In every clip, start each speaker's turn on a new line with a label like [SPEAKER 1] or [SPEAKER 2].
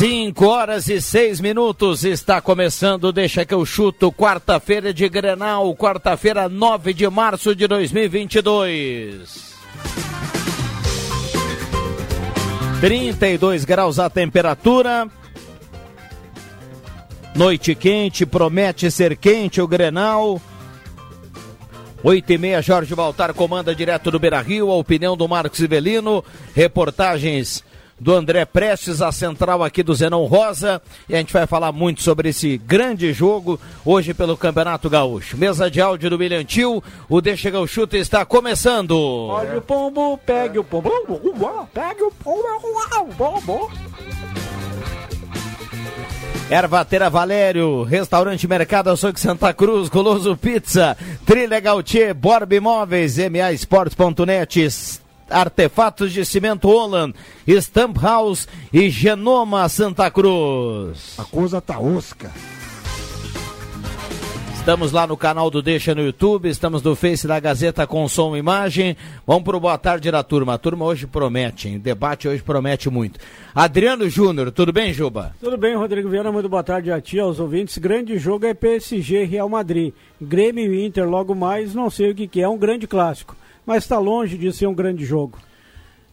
[SPEAKER 1] Cinco horas e seis minutos está começando, deixa que eu chuto, quarta-feira de Grenal, quarta-feira, 9 de março de 2022. 32 graus a temperatura. Noite quente, promete ser quente o Grenal. 8 e meia, Jorge Baltar comanda direto do Beira Rio, a opinião do Marcos Ivelino, reportagens do André Prestes, a central aqui do Zenão Rosa. E a gente vai falar muito sobre esse grande jogo hoje pelo Campeonato Gaúcho. Mesa de áudio do Milhantil, o Deixa o Chuta está começando.
[SPEAKER 2] Olha o pombo, pegue o pombo, pegue o pombo, pombo.
[SPEAKER 1] Ervatera Valério, Restaurante Mercado Açougue Santa Cruz, Goloso Pizza, Trilha Gautier, Borb Imóveis, MA Esportes.net, Artefatos de Cimento Holland, Stamp House e Genoma Santa Cruz.
[SPEAKER 3] A coisa tá osca.
[SPEAKER 1] Estamos lá no canal do Deixa no YouTube, estamos no Face da Gazeta com som e imagem. Vamos pro boa tarde da turma. A turma hoje promete, hein? O debate hoje promete muito. Adriano Júnior, tudo bem, Juba?
[SPEAKER 2] Tudo bem, Rodrigo Viana, muito boa tarde a ti, aos ouvintes. Grande jogo é PSG Real Madrid. Grêmio e Inter logo mais, não sei o que, que é, um grande clássico. Mas está longe de ser um grande jogo.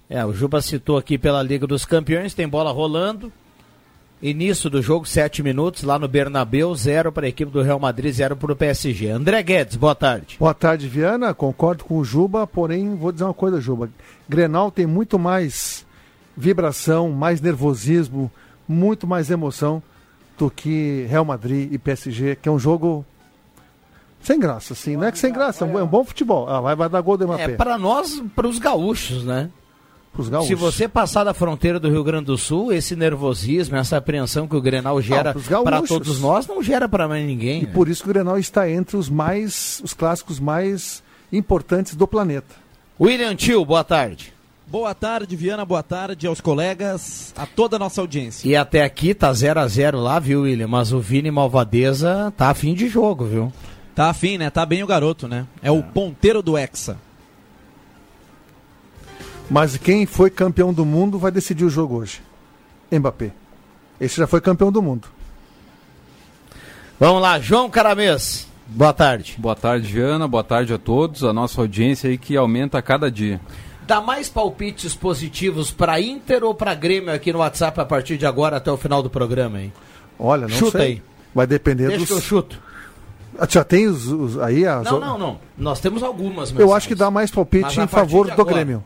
[SPEAKER 1] É, o Juba citou aqui pela Liga dos Campeões, tem bola rolando. Início do jogo, sete minutos, lá no Bernabeu, zero para a equipe do Real Madrid, zero para o PSG. André Guedes, boa tarde.
[SPEAKER 3] Boa tarde, Viana. Concordo com o Juba, porém, vou dizer uma coisa, Juba. Grenal tem muito mais vibração, mais nervosismo, muito mais emoção do que Real Madrid e PSG, que é um jogo sem graça, assim. Não é que sem graça, é um bom futebol. Ah, vai, vai dar gol do Mbappé.
[SPEAKER 1] É, para nós, para os gaúchos, né? Se você passar da fronteira do Rio Grande do Sul, esse nervosismo, essa apreensão que o Grenal gera para todos nós, não gera para mais ninguém.
[SPEAKER 3] E
[SPEAKER 1] né?
[SPEAKER 3] por isso que o Grenal está entre os mais, os clássicos mais importantes do planeta.
[SPEAKER 1] William Tio, boa tarde.
[SPEAKER 4] Boa tarde, Viana. Boa tarde aos colegas, a toda a nossa audiência.
[SPEAKER 1] E até aqui tá 0 a 0 lá, viu, William? Mas o Vini Malvadeza tá a fim de jogo, viu?
[SPEAKER 4] Tá afim, né? Tá bem o garoto, né? É o ponteiro do Hexa.
[SPEAKER 3] Mas quem foi campeão do mundo vai decidir o jogo hoje. Mbappé. Esse já foi campeão do mundo.
[SPEAKER 1] Vamos lá, João Caramês. Boa tarde.
[SPEAKER 5] Boa tarde, Viana. Boa tarde a todos. A nossa audiência aí que aumenta a cada dia.
[SPEAKER 1] Dá mais palpites positivos para Inter ou para Grêmio aqui no WhatsApp a partir de agora até o final do programa, hein?
[SPEAKER 3] Olha, não
[SPEAKER 1] Chuta
[SPEAKER 3] sei.
[SPEAKER 1] aí.
[SPEAKER 3] Vai depender
[SPEAKER 1] Deixa
[SPEAKER 3] dos.
[SPEAKER 1] que eu chuto.
[SPEAKER 3] Ah, Já tem os, os- aí as.
[SPEAKER 1] Não, não, não. Nós temos algumas
[SPEAKER 3] Eu acho que dá mais palpite em favor do
[SPEAKER 1] agora.
[SPEAKER 3] Grêmio.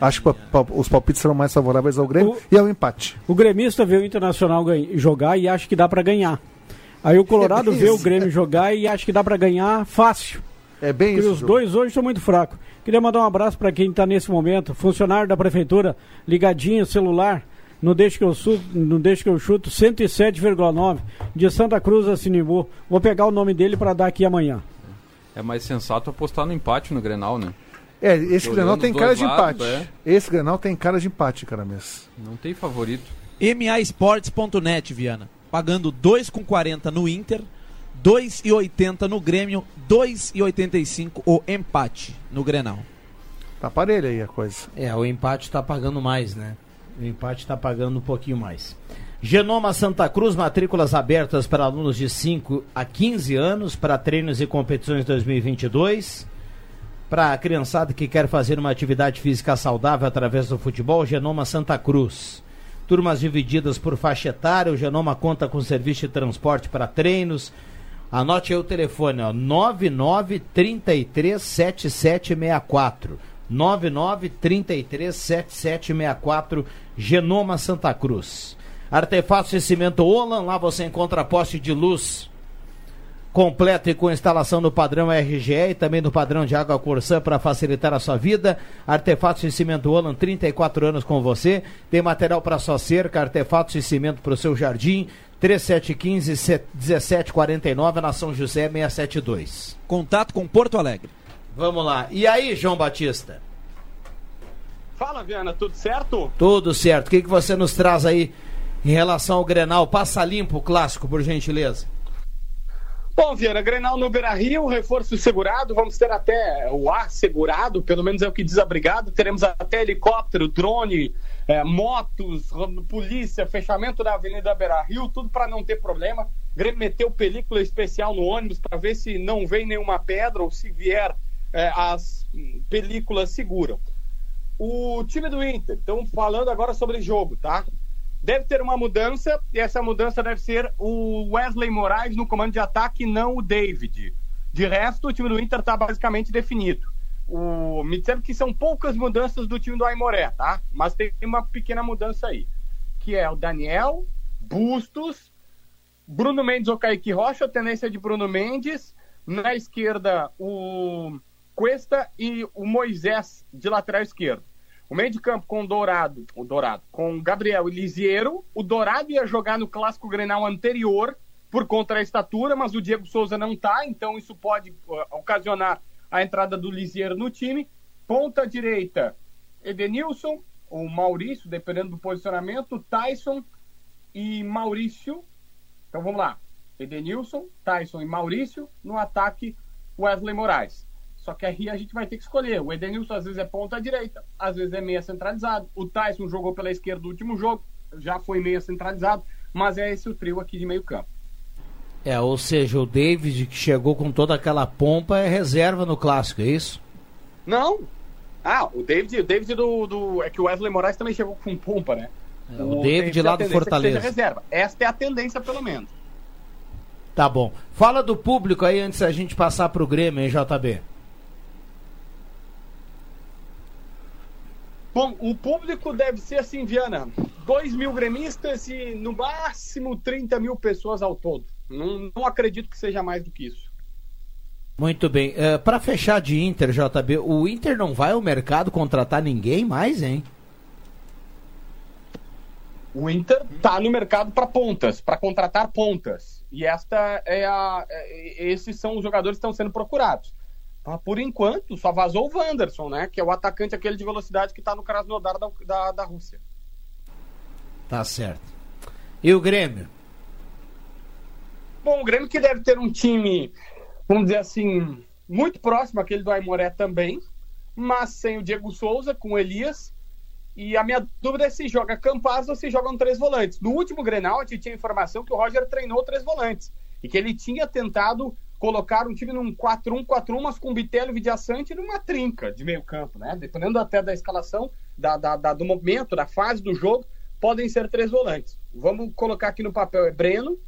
[SPEAKER 3] Acho que os palpites serão mais favoráveis ao Grêmio e ao empate.
[SPEAKER 2] O gremista vê o Internacional jogar e acha que dá para ganhar. Aí o Colorado
[SPEAKER 3] É
[SPEAKER 2] vê o. Grêmio jogar e acha que dá para ganhar fácil.
[SPEAKER 3] É bem
[SPEAKER 2] Porque
[SPEAKER 3] isso.
[SPEAKER 2] os dois hoje são muito fracos. Queria mandar um abraço para quem está nesse momento, funcionário da prefeitura, ligadinho, celular, no Deixa que eu, Su- no Deixa que eu chuto, 107,9, de Santa Cruz a Sinimbu. Vou pegar o nome dele para dar aqui amanhã.
[SPEAKER 5] É mais sensato apostar no empate no Grenal, né?
[SPEAKER 3] É, esse Grenal tem cara de
[SPEAKER 5] lados,
[SPEAKER 3] empate.
[SPEAKER 5] é.
[SPEAKER 3] Esse Grenal tem cara de empate, cara mesmo.
[SPEAKER 5] Não tem favorito.
[SPEAKER 4] MAsports.net, Viana. Pagando 2,40 no Inter, 2,80 no Grêmio, 2,85 o empate no Grenal.
[SPEAKER 3] Tá parelho aí a coisa.
[SPEAKER 1] É, o empate tá pagando mais, né? O empate tá pagando um pouquinho mais. Genoma Santa Cruz, matrículas abertas para alunos de 5 a 15 anos para treinos e competições 2022. Para a criançada que quer fazer uma atividade física saudável através do futebol, Genoma Santa Cruz. Turmas divididas por faixa etária, o Genoma conta com serviço de transporte para treinos. Anote aí o telefone, ó, 99337764. 99337764, Genoma Santa Cruz. Artefatos de cimento Olan, lá você encontra poste de luz completo e com instalação no padrão RGE e também no padrão de água Corsã para facilitar a sua vida. Artefatos de cimento Olan, 34 anos com você. Tem material para sua cerca, artefatos de cimento para o seu jardim. 3715 1749 na São José 672.
[SPEAKER 4] Contato com Porto Alegre.
[SPEAKER 1] Vamos lá. E aí, João Batista?
[SPEAKER 6] Fala, Viana, tudo certo?
[SPEAKER 1] Tudo certo. O que, que você nos traz aí em relação ao Grenal? Passa limpo o clássico, por gentileza.
[SPEAKER 6] Bom, Viana, Grenal no Beira Rio, reforço segurado, vamos ter até o ar segurado, pelo menos é o que diz a brigada. Teremos até helicóptero, drone, é, motos, polícia, fechamento da Avenida Beira Rio, tudo para não ter problema. Grêmio meteu película especial no ônibus para ver se não vem nenhuma pedra ou se vier é, as películas seguram. O time do Inter, estamos falando agora sobre jogo, tá? Deve ter uma mudança, e essa mudança deve ser o Wesley Moraes no comando de ataque, não o David. De resto, o time do Inter está basicamente definido. O, me disseram que são poucas mudanças do time do Aimoré, tá? Mas tem uma pequena mudança aí. Que é o Daniel, Bustos, Bruno Mendes ou Kaique Rocha, a tendência de Bruno Mendes. Na esquerda, o Cuesta e o Moisés de lateral esquerdo. O meio de campo com o Dourado, o Dourado, com Gabriel e Lisiero. O Dourado ia jogar no clássico Grenal anterior por conta da estatura, mas o Diego Souza não tá, então isso pode uh, ocasionar a entrada do Lisiero no time. Ponta direita, Edenilson ou Maurício, dependendo do posicionamento, Tyson e Maurício. Então vamos lá. Edenilson, Tyson e Maurício. No ataque, Wesley Moraes. Só que aí a gente vai ter que escolher. O Edenilson às vezes é ponta direita, às vezes é meia centralizado. O Tyson jogou pela esquerda no último jogo, já foi meia centralizado, mas é esse o trio aqui de meio campo.
[SPEAKER 1] É, ou seja, o David que chegou com toda aquela pompa é reserva no clássico, é isso?
[SPEAKER 6] Não. Ah, o David, o David do, do é que o Wesley Moraes também chegou com pompa, né?
[SPEAKER 1] É, o, o David lá
[SPEAKER 6] a
[SPEAKER 1] do
[SPEAKER 6] é
[SPEAKER 1] Fortaleza.
[SPEAKER 6] reserva. Esta é a tendência pelo menos.
[SPEAKER 1] Tá bom. Fala do público aí antes da gente passar pro Grêmio, hein, JB?
[SPEAKER 6] Bom, o público deve ser assim, Viana, 2 mil gremistas e no máximo 30 mil pessoas ao todo. Não, não acredito que seja mais do que isso.
[SPEAKER 1] Muito bem. Uh, para fechar de Inter, JB, o Inter não vai ao mercado contratar ninguém mais, hein?
[SPEAKER 6] O Inter tá no mercado para pontas, para contratar pontas. E esta é a, é, esses são os jogadores que estão sendo procurados. Por enquanto, só vazou o Wanderson, né? Que é o atacante aquele de velocidade que está no Krasnodar da, da, da Rússia.
[SPEAKER 1] Tá certo. E o Grêmio?
[SPEAKER 6] Bom, o Grêmio que deve ter um time, vamos dizer assim, muito próximo àquele do Aimoré também, mas sem o Diego Souza, com o Elias. E a minha dúvida é se joga Campaz ou se jogam três volantes. No último Grenal, a gente tinha informação que o Roger treinou três volantes. E que ele tinha tentado colocar um time num 4-1-4-1, mas com Bitello e Vidiaçante numa trinca de meio campo, né? Dependendo até da escalação, da, da, da, do momento, da fase do jogo, podem ser três volantes. Vamos colocar aqui no papel, é Breno,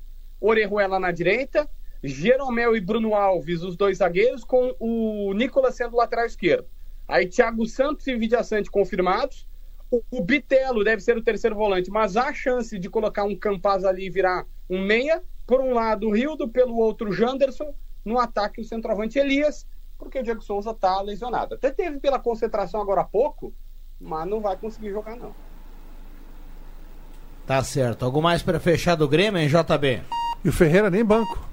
[SPEAKER 6] Orejuela na direita, Jeromel e Bruno Alves, os dois zagueiros, com o Nicolas sendo lateral esquerdo. Aí Thiago Santos e Vidiaçante confirmados, o, o deve ser o terceiro volante, mas há chance de colocar um Campaz ali e virar um meia, por um lado o Rildo, pelo outro o Janderson, no ataque o centroavante Elias, porque o Diego Souza está lesionado. Até teve pela concentração agora há pouco, mas não vai conseguir jogar não.
[SPEAKER 1] Tá certo. Algo mais para fechar do Grêmio, hein, JB?
[SPEAKER 3] E o Ferreira nem banco.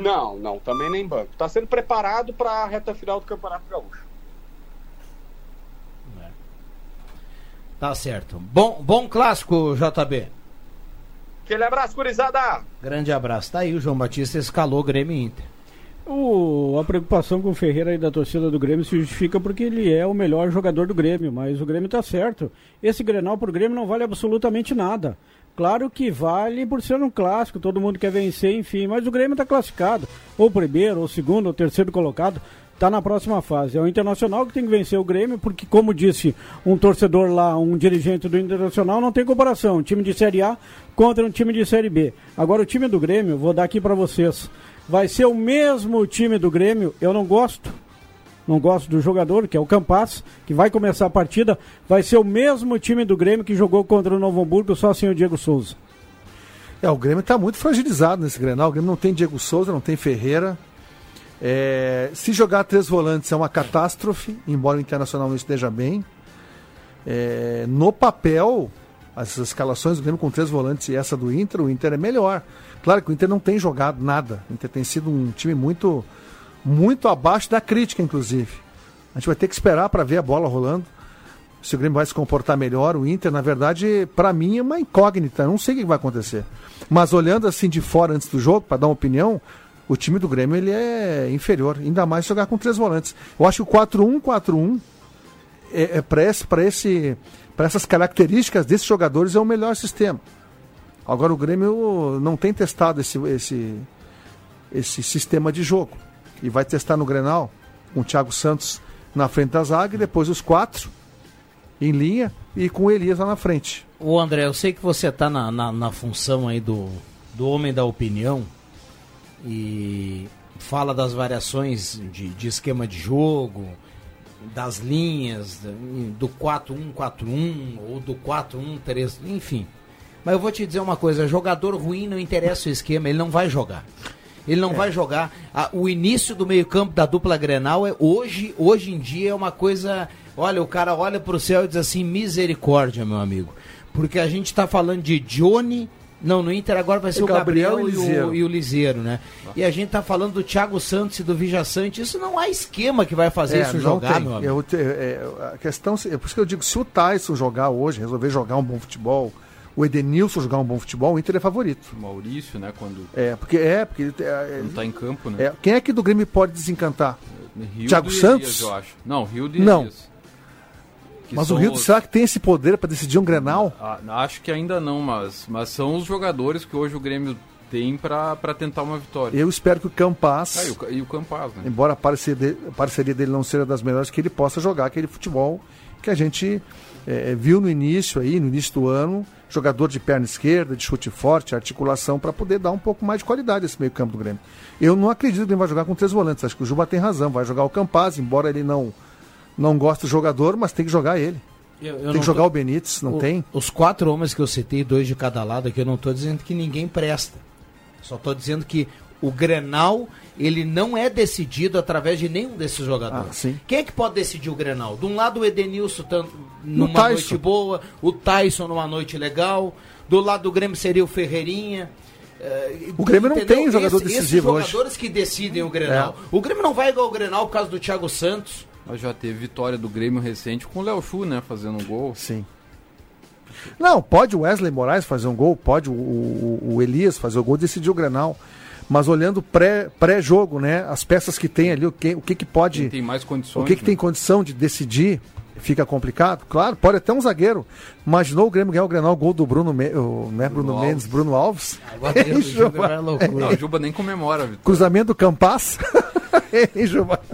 [SPEAKER 6] Não, não, também nem banco. Tá sendo preparado para a reta final do Campeonato Gaúcho. É.
[SPEAKER 1] Tá certo. Bom, bom clássico, JB.
[SPEAKER 6] Aquele abraço, gurizada!
[SPEAKER 1] Grande abraço. Tá aí, o João Batista escalou Grêmio e Inter.
[SPEAKER 2] O, a preocupação com o Ferreira e da torcida do Grêmio se justifica porque ele é o melhor jogador do Grêmio, mas o Grêmio está certo. Esse Grenal por Grêmio não vale absolutamente nada. Claro que vale por ser um clássico, todo mundo quer vencer, enfim, mas o Grêmio está classificado, ou primeiro, ou segundo, ou terceiro colocado, está na próxima fase. É o Internacional que tem que vencer o Grêmio, porque, como disse um torcedor lá, um dirigente do Internacional, não tem comparação. Um time de Série A contra um time de Série B. Agora, o time do Grêmio, vou dar aqui para vocês vai ser o mesmo time do Grêmio. Eu não gosto. Não gosto do jogador, que é o Campas, que vai começar a partida. Vai ser o mesmo time do Grêmio que jogou contra o Novo Hamburgo, só sem o Diego Souza.
[SPEAKER 3] É, o Grêmio está muito fragilizado nesse Grenal. O Grêmio não tem Diego Souza, não tem Ferreira. É, se jogar três volantes é uma catástrofe, embora o Internacional não esteja bem. É, no papel, as escalações do Grêmio com três volantes e essa do Inter, o Inter é melhor. Claro que o Inter não tem jogado nada. O Inter tem sido um time muito, muito abaixo da crítica, inclusive. A gente vai ter que esperar para ver a bola rolando. Se o Grêmio vai se comportar melhor. O Inter, na verdade, para mim é uma incógnita. Eu não sei o que vai acontecer. Mas olhando assim de fora antes do jogo, para dar uma opinião, o time do Grêmio ele é inferior. Ainda mais jogar com três volantes. Eu acho que o 4-1-4-1 é, é para esse, esse, essas características desses jogadores é o melhor sistema. Agora o Grêmio não tem testado esse, esse, esse sistema de jogo. E vai testar no Grenal, com o Thiago Santos na frente da zaga e depois os quatro em linha e com o Elias lá na frente.
[SPEAKER 1] O André, eu sei que você está na, na, na, função aí do, do homem da opinião e fala das variações de, de esquema de jogo, das linhas, do 4-1-4-1 ou do 4-1-3, enfim. Mas eu vou te dizer uma coisa: jogador ruim não interessa o esquema, ele não vai jogar. Ele não é. vai jogar. o início do meio-campo da dupla Grenal é hoje, hoje em dia é uma coisa. Olha, o cara olha para o céu e diz assim: misericórdia, meu amigo. Porque a gente está falando de Johnny. Não, no Inter agora vai ser o, Gabriel, Gabriel e, o, e o Liseiro, né? E a gente está falando do Thiago Santos e do Vijaçante. Isso não há esquema que vai fazer é, isso jogar, tem. meu amigo.
[SPEAKER 3] Eu, é, a questão, é por isso que eu digo, se o Tyson jogar hoje, resolver jogar um bom futebol, o Edenilson jogar um bom futebol, o Inter é favorito.
[SPEAKER 5] O Maurício, né? Quando.
[SPEAKER 3] É, porque é, porque ele
[SPEAKER 5] é, não tá em campo, né?
[SPEAKER 3] É, quem é que do Grêmio pode desencantar? Rio Thiago Santos? Elias,
[SPEAKER 5] eu acho. Não, Rio de
[SPEAKER 3] Não. Mas o Rio, os... será que tem esse poder para decidir um Grenal?
[SPEAKER 5] Ah, acho que ainda não, mas, mas são os jogadores que hoje o Grêmio tem para tentar uma vitória.
[SPEAKER 3] Eu espero que o Campas.
[SPEAKER 5] Ah, e, o, e o Campas, né?
[SPEAKER 3] Embora a parceria, a parceria dele não seja das melhores, que ele possa jogar aquele futebol que a gente é, viu no início aí, no início do ano, jogador de perna esquerda, de chute forte, articulação, para poder dar um pouco mais de qualidade esse meio campo do Grêmio. Eu não acredito que ele vai jogar com três volantes, acho que o Juba tem razão, vai jogar o Campaz, embora ele não, não goste do jogador, mas tem que jogar ele. Eu, eu tem que jogar tô... o Benítez, não o, tem?
[SPEAKER 1] Os quatro homens que eu citei, dois de cada lado aqui, eu não estou dizendo que ninguém presta. Só estou dizendo que o Grenal, ele não é decidido através de nenhum desses jogadores.
[SPEAKER 3] Ah,
[SPEAKER 1] Quem é que pode decidir o Grenal? De um lado o Edenilson numa noite boa, o Tyson numa noite legal, do lado do Grêmio seria o Ferreirinha.
[SPEAKER 3] Uh, o Grêmio entendeu? não tem jogador Esse, decisivo
[SPEAKER 1] esses jogadores que decidem o Grenal. É. O Grêmio não vai igual o Grenal por causa do Thiago Santos.
[SPEAKER 5] Já teve vitória do Grêmio recente com o Léo Chu, né? Fazendo um gol.
[SPEAKER 3] Sim. Não, pode o Wesley Moraes fazer um gol, pode o, o, o Elias fazer o gol, decidir o Grenal mas olhando pré-jogo, pré né? As peças que tem ali, o que, o que, que pode. Quem
[SPEAKER 5] tem mais condições.
[SPEAKER 3] O que, que né? tem condição de decidir, fica complicado. Claro, pode até um zagueiro. Imaginou o Grêmio ganhar o Grenal, gol do Bruno, Me, o, né, Bruno, Bruno Mendes, Bruno Alves.
[SPEAKER 5] Ah, Deus, Juba. É Não, o Juba nem comemora. Vitória.
[SPEAKER 3] Cruzamento do Campas.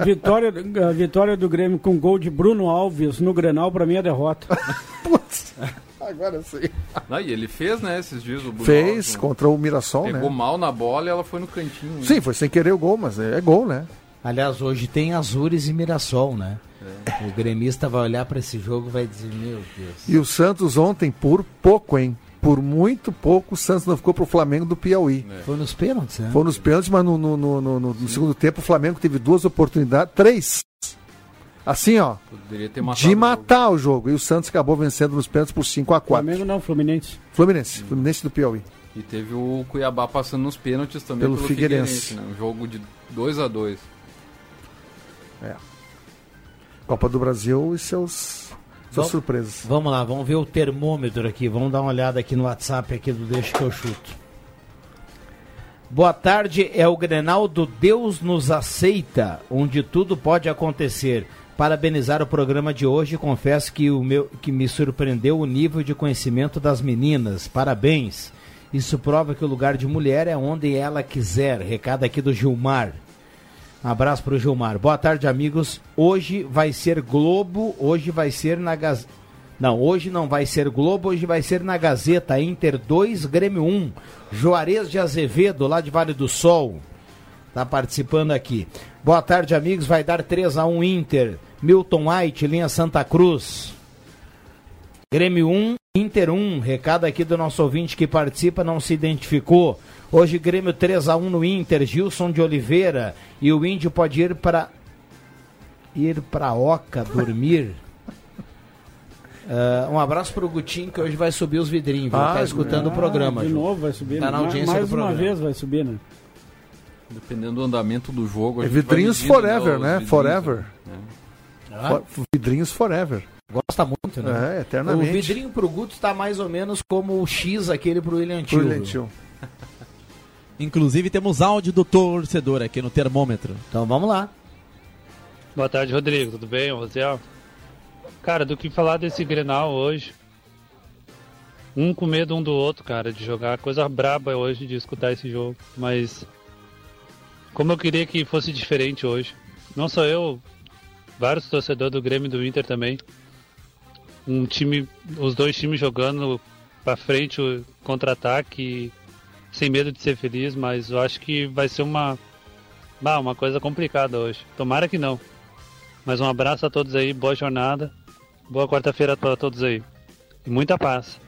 [SPEAKER 2] vitória, a vitória do Grêmio com gol de Bruno Alves no Grenal, para mim é derrota.
[SPEAKER 3] Putz. Agora sim.
[SPEAKER 5] Não, e ele fez, né, esses dias o Bruno
[SPEAKER 3] Fez, Alves, contra o Mirassol,
[SPEAKER 5] pegou
[SPEAKER 3] né?
[SPEAKER 5] Pegou mal na bola e ela foi no cantinho. Né?
[SPEAKER 3] Sim, foi sem querer o gol, mas é, é gol, né?
[SPEAKER 1] Aliás, hoje tem Azures e Mirassol, né? É. O gremista vai olhar para esse jogo e vai dizer, meu Deus.
[SPEAKER 3] E o Santos ontem, por pouco, hein? Por muito pouco, o Santos não ficou pro Flamengo do Piauí.
[SPEAKER 1] É. Foi nos pênaltis, né?
[SPEAKER 3] Foi nos pênaltis, mas no, no, no, no, no segundo tempo o Flamengo teve duas oportunidades, três Assim, ó. de matar o jogo. o jogo. E o Santos acabou vencendo nos pênaltis por 5 a 4
[SPEAKER 2] Flamengo não, Fluminense.
[SPEAKER 3] Fluminense. Hum. Fluminense do Piauí.
[SPEAKER 5] E teve o Cuiabá passando nos pênaltis também
[SPEAKER 3] pelo, pelo Figueirense.
[SPEAKER 5] Figueirense né? Um jogo de 2 a 2
[SPEAKER 3] É. Copa do Brasil e seus Essas surpresas.
[SPEAKER 1] Vamos lá, vamos ver o termômetro aqui. Vamos dar uma olhada aqui no WhatsApp aqui do Deixa que eu chuto. Boa tarde, é o Grenal do Deus nos aceita, onde tudo pode acontecer. Parabenizar o programa de hoje, confesso que o meu que me surpreendeu o nível de conhecimento das meninas. Parabéns. Isso prova que o lugar de mulher é onde ela quiser. Recado aqui do Gilmar. Abraço pro Gilmar. Boa tarde, amigos. Hoje vai ser Globo, hoje vai ser na Gazeta. Não, hoje não vai ser Globo, hoje vai ser na Gazeta. Inter 2, Grêmio 1. Juarez de Azevedo, lá de Vale do Sol. Tá participando aqui. Boa tarde, amigos. Vai dar 3 a 1 Inter. Milton White, linha Santa Cruz. Grêmio 1, Inter 1. Recado aqui do nosso ouvinte que participa, não se identificou. Hoje Grêmio 3 a 1 no Inter, Gilson de Oliveira e o Índio pode ir para ir para Oca dormir. Uh, um abraço pro Gutinho que hoje vai subir os vidrinhos, viu?
[SPEAKER 3] Ah,
[SPEAKER 1] tá escutando
[SPEAKER 2] Ah,
[SPEAKER 1] o programa.
[SPEAKER 2] De
[SPEAKER 1] Ju.
[SPEAKER 2] novo vai subir.
[SPEAKER 1] Tá na
[SPEAKER 2] né?
[SPEAKER 1] audiência
[SPEAKER 2] Mais
[SPEAKER 1] do
[SPEAKER 2] uma
[SPEAKER 1] programa.
[SPEAKER 2] vez vai subir, né?
[SPEAKER 5] Dependendo do andamento do jogo. a
[SPEAKER 3] É vidrinhos
[SPEAKER 5] medindo,
[SPEAKER 3] forever, né?
[SPEAKER 5] vidrinhos,
[SPEAKER 3] Forever.
[SPEAKER 5] né?
[SPEAKER 1] Ah,
[SPEAKER 3] Fo- Vidrinhos forever.
[SPEAKER 1] gosta muito, né?
[SPEAKER 3] É,
[SPEAKER 1] o
[SPEAKER 3] eternamente.
[SPEAKER 1] vidrinho pro Guto tá mais ou menos como o X aquele pro William Tio.
[SPEAKER 3] Brilliant Tio.
[SPEAKER 4] Inclusive temos áudio do torcedor aqui no termômetro.
[SPEAKER 1] Então vamos lá.
[SPEAKER 7] Boa tarde, Rodrigo. Tudo bem, Rosiel? Cara, do que falar desse Grenal hoje? Um com medo um do outro, cara, de jogar. Coisa braba hoje de escutar esse jogo. Mas. Como eu queria que fosse diferente hoje. Não só eu, vários torcedores do Grêmio e do Inter também. Um time. Os dois times jogando pra frente o contra-ataque. Sem medo de ser feliz, mas eu acho que vai ser uma. Bah, uma coisa complicada hoje. Tomara que não. Mas um abraço a todos aí, boa jornada. Boa quarta-feira para todos aí. E muita paz.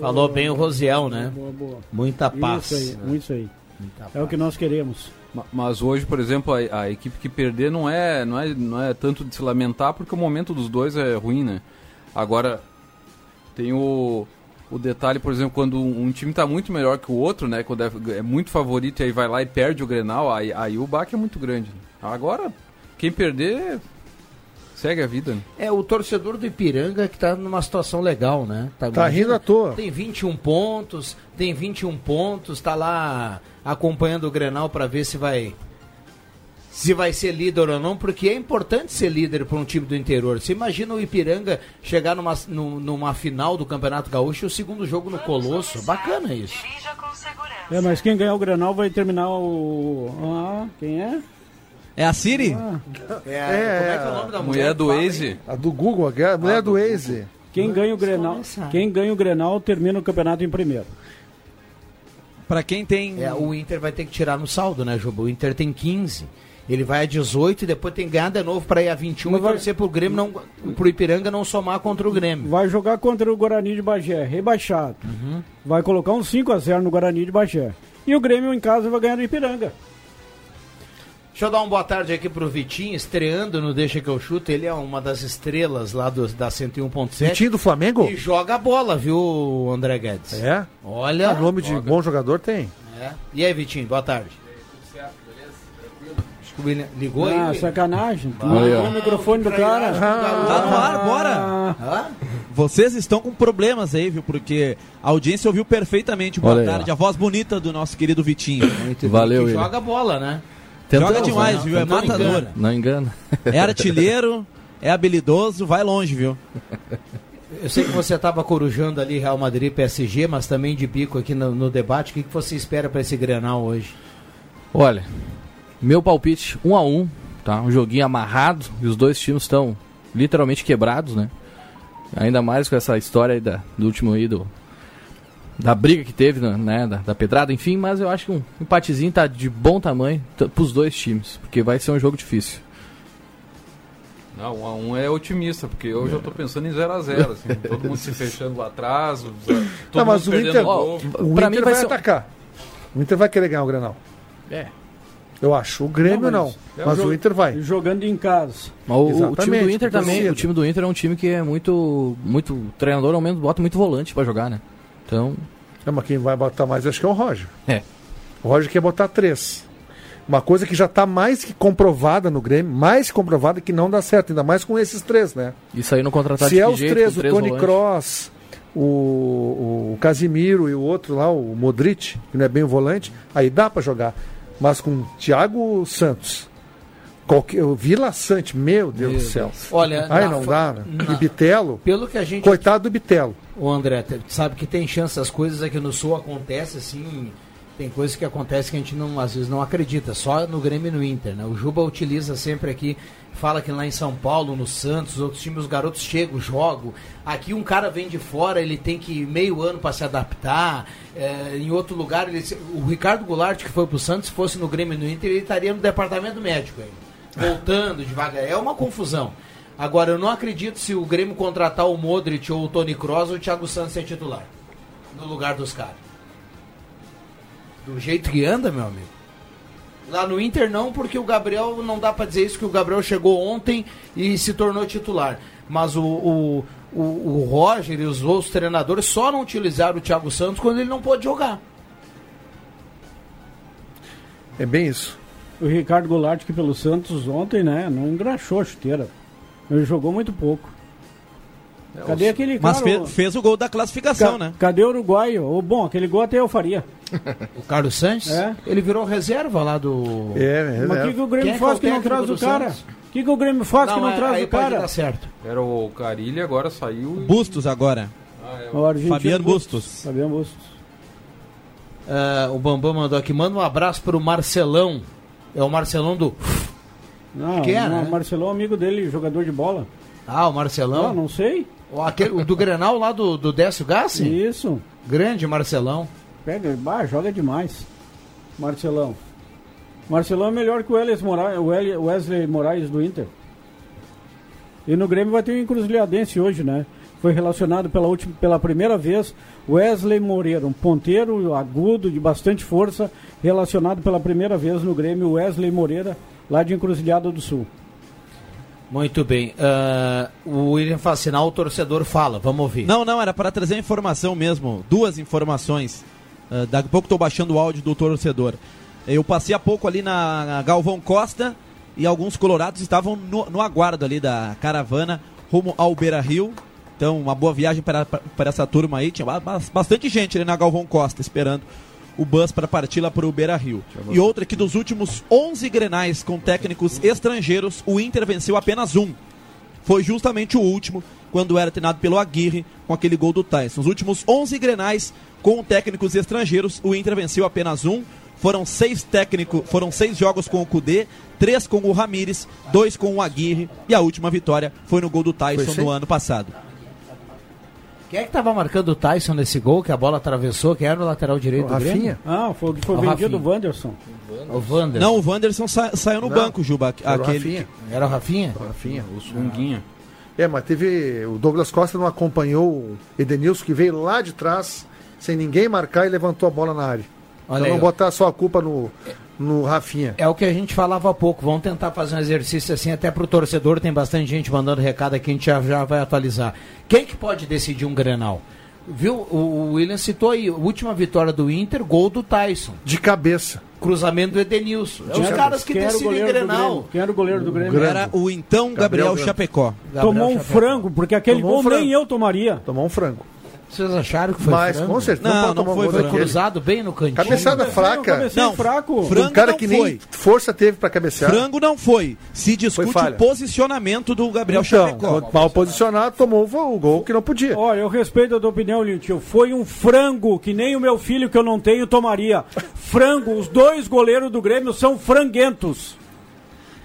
[SPEAKER 1] Falou bem o Rosiel, né?
[SPEAKER 2] Boa, boa.
[SPEAKER 1] Muita paz.
[SPEAKER 2] Isso aí, isso aí.
[SPEAKER 1] Muita
[SPEAKER 2] É o
[SPEAKER 1] paz.
[SPEAKER 2] que nós queremos.
[SPEAKER 5] Ma- Mas hoje, por exemplo, a, a equipe que perder não é, não, é, não é tanto de se lamentar, porque o momento dos dois é ruim, né? Agora, tem o, o detalhe, por exemplo, quando um, time tá muito melhor que o outro, né? Quando é, é muito favorito e aí vai lá e perde o Grenal, aí, aí o baque é muito grande. Agora, quem perder, segue a vida. né?
[SPEAKER 1] É o torcedor do Ipiranga que tá numa situação legal, né?
[SPEAKER 3] Tá
[SPEAKER 1] imagina,
[SPEAKER 3] rindo à toa.
[SPEAKER 1] Tem 21 pontos, tem 21 pontos, tá lá acompanhando o Grenal para ver se vai se vai ser líder ou não, porque é importante ser líder para um time do interior. Você imagina o Ipiranga chegar numa, nu- numa final do Campeonato Gaúcho e o segundo jogo no Colosso. Bacana isso.
[SPEAKER 2] É, mas quem ganhar o Grenal vai terminar o. Ah, quem é?
[SPEAKER 4] É a Siri?
[SPEAKER 2] Ah,
[SPEAKER 1] É, como é que é o nome da
[SPEAKER 5] Mulher do
[SPEAKER 1] Fala aí.
[SPEAKER 5] Waze,
[SPEAKER 3] A do Google, a mulher do Waze.
[SPEAKER 2] quem ganha o Grenal? Quem ganha o Grenal termina o campeonato em primeiro.
[SPEAKER 4] Pra quem tem.
[SPEAKER 1] É, o Inter vai ter que tirar no saldo, né, Juba? O Inter tem 15. Ele vai a 18 e depois tem que ganhar de novo para ir a 21
[SPEAKER 2] Mas
[SPEAKER 1] e
[SPEAKER 2] vai-
[SPEAKER 1] torcer pro Grêmio não pro Ipiranga não somar contra o Grêmio.
[SPEAKER 2] Vai jogar contra o Guarani de Bagé, rebaixado. Vai colocar um 5 a 0 no Guarani de Bagé. E o Grêmio em casa vai ganhar do Ipiranga.
[SPEAKER 1] Deixa eu dar uma boa tarde aqui pro Vitinho, estreando no Deixa que eu chuto. Ele é uma das estrelas lá do, da 101.7
[SPEAKER 3] Vitinho do Flamengo?
[SPEAKER 1] e joga a bola, viu, André Guedes?
[SPEAKER 3] É?
[SPEAKER 1] Olha.
[SPEAKER 3] Ah, nome de bom jogador tem.
[SPEAKER 1] É. E aí, Vitinho, boa tarde. Ligou
[SPEAKER 2] Ah,
[SPEAKER 1] aí.
[SPEAKER 2] sacanagem.
[SPEAKER 5] Ó.
[SPEAKER 2] Ligou o microfone do cara.
[SPEAKER 4] Tá no ar, bora!
[SPEAKER 2] Ah?
[SPEAKER 4] Vocês estão com problemas aí, viu? Porque a audiência ouviu perfeitamente. Boa
[SPEAKER 8] Olha
[SPEAKER 4] tarde. A voz bonita do nosso querido Vitinho.
[SPEAKER 8] Valeu,
[SPEAKER 1] que
[SPEAKER 8] ele.
[SPEAKER 1] joga bola, né?
[SPEAKER 8] Tentamos,
[SPEAKER 4] Joga demais,
[SPEAKER 8] né?
[SPEAKER 4] viu? É
[SPEAKER 1] Não
[SPEAKER 4] matador.
[SPEAKER 1] engana.
[SPEAKER 8] Não engana.
[SPEAKER 4] É artilheiro, é habilidoso, vai longe, viu?
[SPEAKER 1] Eu sei que você estava corujando ali Real Madrid PSG, mas também de bico aqui no, no debate. O que, que você espera para esse Grenal hoje?
[SPEAKER 8] Olha, meu palpite, um a um, tá? Um joguinho amarrado e os dois times estão literalmente quebrados, né? Ainda mais com essa história aí da, do último aí, do, da briga que teve, né? Da, da pedrada, enfim, mas eu acho que um empatezinho tá de bom tamanho pros dois times, porque vai ser um jogo difícil.
[SPEAKER 5] Não, um a um é otimista, porque eu já tô pensando em 0x0, assim, todo mundo se fechando lá atrás, todo
[SPEAKER 3] Não, mas
[SPEAKER 5] mundo
[SPEAKER 3] o
[SPEAKER 5] perdendo
[SPEAKER 3] Inter,
[SPEAKER 5] gol.
[SPEAKER 3] o
[SPEAKER 8] Pra
[SPEAKER 3] Inter
[SPEAKER 8] mim
[SPEAKER 3] vai,
[SPEAKER 8] vai ser-
[SPEAKER 3] atacar. O Inter vai querer ganhar o Grenal.
[SPEAKER 8] É.
[SPEAKER 3] Eu acho. O Grêmio
[SPEAKER 2] Não,
[SPEAKER 3] não.
[SPEAKER 2] mas
[SPEAKER 3] Mas,
[SPEAKER 5] é
[SPEAKER 3] o
[SPEAKER 5] jogo-
[SPEAKER 3] Inter vai.
[SPEAKER 2] Jogando em casa.
[SPEAKER 8] Mas o- o, time do Inter
[SPEAKER 3] com
[SPEAKER 8] também,
[SPEAKER 3] torcida.
[SPEAKER 8] o time do Inter é um time que é muito, muito o treinador ao menos bota muito volante pra jogar, né? Então,
[SPEAKER 3] Não, mas quem vai botar mais acho que é o Roger.
[SPEAKER 8] É.
[SPEAKER 3] O Roger quer botar três. Uma coisa que já está mais que comprovada no Grêmio, mais que comprovada que não dá certo, ainda mais com esses três, né?
[SPEAKER 8] Isso aí no contratar
[SPEAKER 3] Se é os
[SPEAKER 8] jeito,
[SPEAKER 3] três, o Tony
[SPEAKER 8] volantes?
[SPEAKER 3] Cross, o, o Casimiro e o outro lá, o Modric, que não é bem o volante, aí dá para jogar. Mas com Thiago Santos, qualquer, o Vila Sante, meu Deus
[SPEAKER 1] Meu
[SPEAKER 3] do céu.
[SPEAKER 1] Deus. Olha, na
[SPEAKER 3] não dá, né?
[SPEAKER 1] na-
[SPEAKER 3] E Bitelo,
[SPEAKER 1] Pelo que a gente.
[SPEAKER 3] coitado do Bitelo.
[SPEAKER 1] O André, sabe que tem chance, as coisas aqui no Sul acontecem assim. Tem coisas que acontecem que a gente não, às vezes não acredita, só no Grêmio e no Inter, né? O Juba utiliza sempre aqui, fala que lá em São Paulo, no Santos, outros times, os garotos chegam, jogam. Aqui um cara vem de fora, ele tem que meio ano para se adaptar. É, em outro lugar, ele, o Ricardo Goulart, que foi pro Santos, se fosse no Grêmio e no Inter, ele estaria no departamento médico aí, voltando devagar. É uma confusão. Agora, eu não acredito se o Grêmio contratar o Modric ou o Tony Kroos, o Thiago Santos é titular. No lugar dos caras. Do jeito que anda, meu amigo. Lá no Inter não, porque o Gabriel, não dá pra dizer isso, que o Gabriel chegou ontem e se tornou titular. Mas o, o, o, o Roger e os outros treinadores só não utilizaram o Thiago Santos quando ele não pôde jogar.
[SPEAKER 3] É bem isso.
[SPEAKER 2] O Ricardo Goulart que pelo Santos ontem, né? Não engraxou a chuteira. Ele jogou muito pouco. Cadê aquele
[SPEAKER 4] Mas
[SPEAKER 2] cara?
[SPEAKER 4] fe-
[SPEAKER 2] o-
[SPEAKER 4] fez o gol da classificação,
[SPEAKER 2] Ca-
[SPEAKER 4] né?
[SPEAKER 2] Cadê o uruguaio? O bom, aquele gol até eu faria.
[SPEAKER 1] O Carlos Sanches?
[SPEAKER 2] É.
[SPEAKER 1] Ele virou reserva lá do.
[SPEAKER 3] É,
[SPEAKER 2] Mas o que, que o Grêmio
[SPEAKER 1] Quem é
[SPEAKER 2] faz
[SPEAKER 1] que é
[SPEAKER 2] que
[SPEAKER 1] o
[SPEAKER 2] não traz o
[SPEAKER 1] do
[SPEAKER 2] cara? O que, que o Grêmio faz que não
[SPEAKER 1] é-
[SPEAKER 2] traz
[SPEAKER 1] aí
[SPEAKER 2] o
[SPEAKER 1] pode
[SPEAKER 2] cara?
[SPEAKER 1] dar certo.
[SPEAKER 5] Era o Carilli, agora saiu. e-
[SPEAKER 4] Bustos agora.
[SPEAKER 5] Ah, é.
[SPEAKER 2] O argentino
[SPEAKER 4] Fabiano Bustos.
[SPEAKER 2] Fabiano Bustos.
[SPEAKER 1] O Bambam mandou aqui, manda um abraço pro Marcelão. É o Marcelão do.
[SPEAKER 2] Não,
[SPEAKER 1] Que é,
[SPEAKER 2] não,
[SPEAKER 1] né?
[SPEAKER 2] o Marcelão é amigo dele, jogador de bola.
[SPEAKER 1] Ah, o
[SPEAKER 2] Não,
[SPEAKER 1] Marcelão?
[SPEAKER 2] não sei.
[SPEAKER 1] O, aquele, o do Grenal lá do, do Décio Gassi?
[SPEAKER 2] Isso.
[SPEAKER 1] Grande Marcelão.
[SPEAKER 2] Pega, bah, joga demais. Marcelão. Marcelão é melhor que o Wesley Moraes, o Wesley Moraes do Inter. E no Grêmio vai ter um encruzilhadense hoje, né? Foi relacionado pela, última, pela primeira vez Wesley Moreira, um ponteiro agudo, de bastante força, relacionado pela primeira vez no Grêmio Wesley Moreira, lá de Encruzilhada do Sul.
[SPEAKER 1] Muito bem. Ah, o William faz sinal, o torcedor fala. Vamos ouvir.
[SPEAKER 4] Não, não, era para trazer informação mesmo. Duas informações. Ah, daqui a pouco estou baixando o áudio do torcedor. Eu passei há pouco ali na Galvão Costa e alguns colorados estavam no, no aguardo ali da caravana rumo ao Beira Rio. Então, uma boa viagem para, para, para essa turma aí. Tinha ba- ba- bastante gente ali na Galvão Costa esperando o bus para partir lá para o Beira Rio. E outra que dos últimos 11 grenais com técnicos estrangeiros, o Inter venceu apenas um foi justamente o último, quando era treinado pelo Aguirre, com aquele gol do Tyson. Os últimos 11 grenais com técnicos estrangeiros, o Inter venceu apenas um. Foram seis técnicos, foram seis jogos com o Cudê, três com o Ramires, dois com o Aguirre e a última vitória foi no gol do Tyson no ano passado.
[SPEAKER 1] Quem é que tava marcando o Tyson nesse gol, que a bola atravessou? Quem era o lateral direito
[SPEAKER 3] O
[SPEAKER 1] do Grêmio?
[SPEAKER 3] Rafinha?
[SPEAKER 2] Ah, foi o foi
[SPEAKER 1] O
[SPEAKER 2] vendido
[SPEAKER 1] Rafinha.
[SPEAKER 2] o Wanderson.
[SPEAKER 1] O Vander.
[SPEAKER 4] Não, o Wanderson sa- saiu no
[SPEAKER 3] Não,
[SPEAKER 4] banco, Juba.
[SPEAKER 3] Era o
[SPEAKER 4] Aquele,
[SPEAKER 3] Rafinha.
[SPEAKER 1] Era o Rafinha?
[SPEAKER 3] Rafinha.
[SPEAKER 5] O Sunguinha.
[SPEAKER 3] É, mas teve. O Douglas Costa não acompanhou o Edenilson, que veio lá de trás, sem ninguém marcar e levantou a bola na área.
[SPEAKER 1] Olha
[SPEAKER 3] então
[SPEAKER 1] aí,
[SPEAKER 3] não
[SPEAKER 1] ó.
[SPEAKER 3] botar só a culpa no, no Rafinha.
[SPEAKER 1] É o que a gente falava há pouco. Vamos tentar fazer um exercício assim, até pro torcedor. Tem bastante gente mandando recado aqui, a gente já, já vai atualizar. Quem que pode decidir um Grenal? Viu? O, o William citou aí, a última vitória do Inter, gol do Tyson.
[SPEAKER 3] De cabeça.
[SPEAKER 1] Cruzamento do Edenilson. É os caras que
[SPEAKER 2] o
[SPEAKER 1] decidem Grenal.
[SPEAKER 2] Quem era o goleiro do Grêmio?
[SPEAKER 4] Era o então Gabriel,
[SPEAKER 3] Gabriel
[SPEAKER 4] Chapecó.
[SPEAKER 1] Gabriel
[SPEAKER 2] Tomou um
[SPEAKER 1] Chapecó.
[SPEAKER 2] frango, porque aquele
[SPEAKER 3] Tomou um
[SPEAKER 2] gol nem
[SPEAKER 3] frango.
[SPEAKER 2] eu tomaria.
[SPEAKER 3] Tomou um frango.
[SPEAKER 1] Vocês acharam que foi
[SPEAKER 3] mas,
[SPEAKER 1] frango?
[SPEAKER 3] com certeza,
[SPEAKER 4] Não, não
[SPEAKER 3] um
[SPEAKER 4] foi
[SPEAKER 3] daquele.
[SPEAKER 1] cruzado bem no cantinho.
[SPEAKER 3] Cabeçada fraca.
[SPEAKER 4] Não,
[SPEAKER 2] fraco.
[SPEAKER 4] frango
[SPEAKER 3] Um cara
[SPEAKER 4] não
[SPEAKER 3] que nem
[SPEAKER 4] foi.
[SPEAKER 3] força teve pra cabecear.
[SPEAKER 4] Frango não foi. Se discute
[SPEAKER 3] Foi
[SPEAKER 4] o posicionamento do Gabriel
[SPEAKER 3] então,
[SPEAKER 4] Chapecó.
[SPEAKER 3] mal posicionado, tomou o gol que não podia.
[SPEAKER 2] Olha, eu respeito a tua opinião, Lintil. Foi um frango que nem o meu filho que eu não tenho tomaria. Frango, os dois goleiros do Grêmio são franguentos.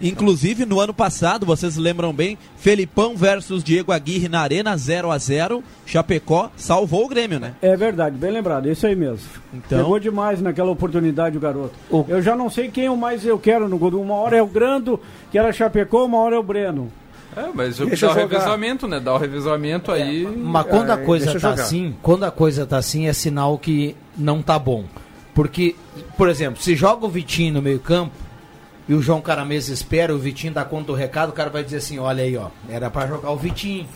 [SPEAKER 4] Inclusive, no ano passado, vocês lembram bem, Felipão versus Diego Aguirre na Arena 0 a 0 Chapecó salvou o Grêmio, né?
[SPEAKER 2] É verdade, bem lembrado, isso aí mesmo.
[SPEAKER 4] Então-
[SPEAKER 2] Pegou demais naquela oportunidade o garoto.
[SPEAKER 1] O-
[SPEAKER 2] Eu já não sei quem o mais eu quero no gol. Uma hora é o Grando, que era Chapecó, uma hora é o Breno.
[SPEAKER 5] É, mas o
[SPEAKER 3] Deixa
[SPEAKER 5] dá o revezamento, né? Dá o revezamento aí.
[SPEAKER 1] Mas quando a
[SPEAKER 3] É,
[SPEAKER 1] coisa tá
[SPEAKER 3] jogar.
[SPEAKER 1] assim, quando a coisa tá assim, é sinal que não tá bom. Porque, por exemplo, se joga o Vitinho no meio-campo e o João Caramês espera, o Vitinho dá conta do recado, o cara vai dizer assim: olha aí, ó, era pra jogar o Vitinho.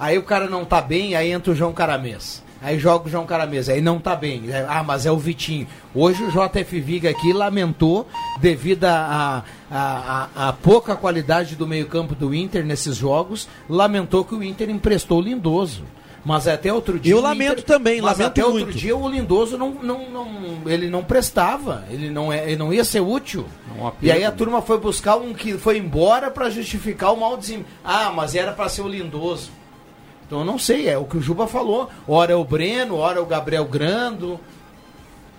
[SPEAKER 1] Aí o cara não tá bem, aí entra o João Caramês. Aí joga o João Caramesa, aí não tá bem. Ah, mas é o Vitinho. Hoje o JF Viga aqui lamentou, devido a, a, a, a pouca qualidade do meio-campo do Inter nesses jogos, lamentou que o Inter emprestou o Lindoso. Mas até outro dia.
[SPEAKER 4] Eu
[SPEAKER 1] o
[SPEAKER 4] lamento também,
[SPEAKER 1] mas
[SPEAKER 4] lamento
[SPEAKER 1] até outro
[SPEAKER 4] muito.
[SPEAKER 1] dia o Lindoso não, não, não, ele não prestava, ele não, é, ele não ia ser útil.
[SPEAKER 5] Não,
[SPEAKER 1] E aí a turma foi buscar um que foi embora para justificar o mau desempenho. Ah, mas era para ser o Lindoso. Então eu não sei, é o que o Juba falou. Ora é o Breno, ora é o Gabriel Grando.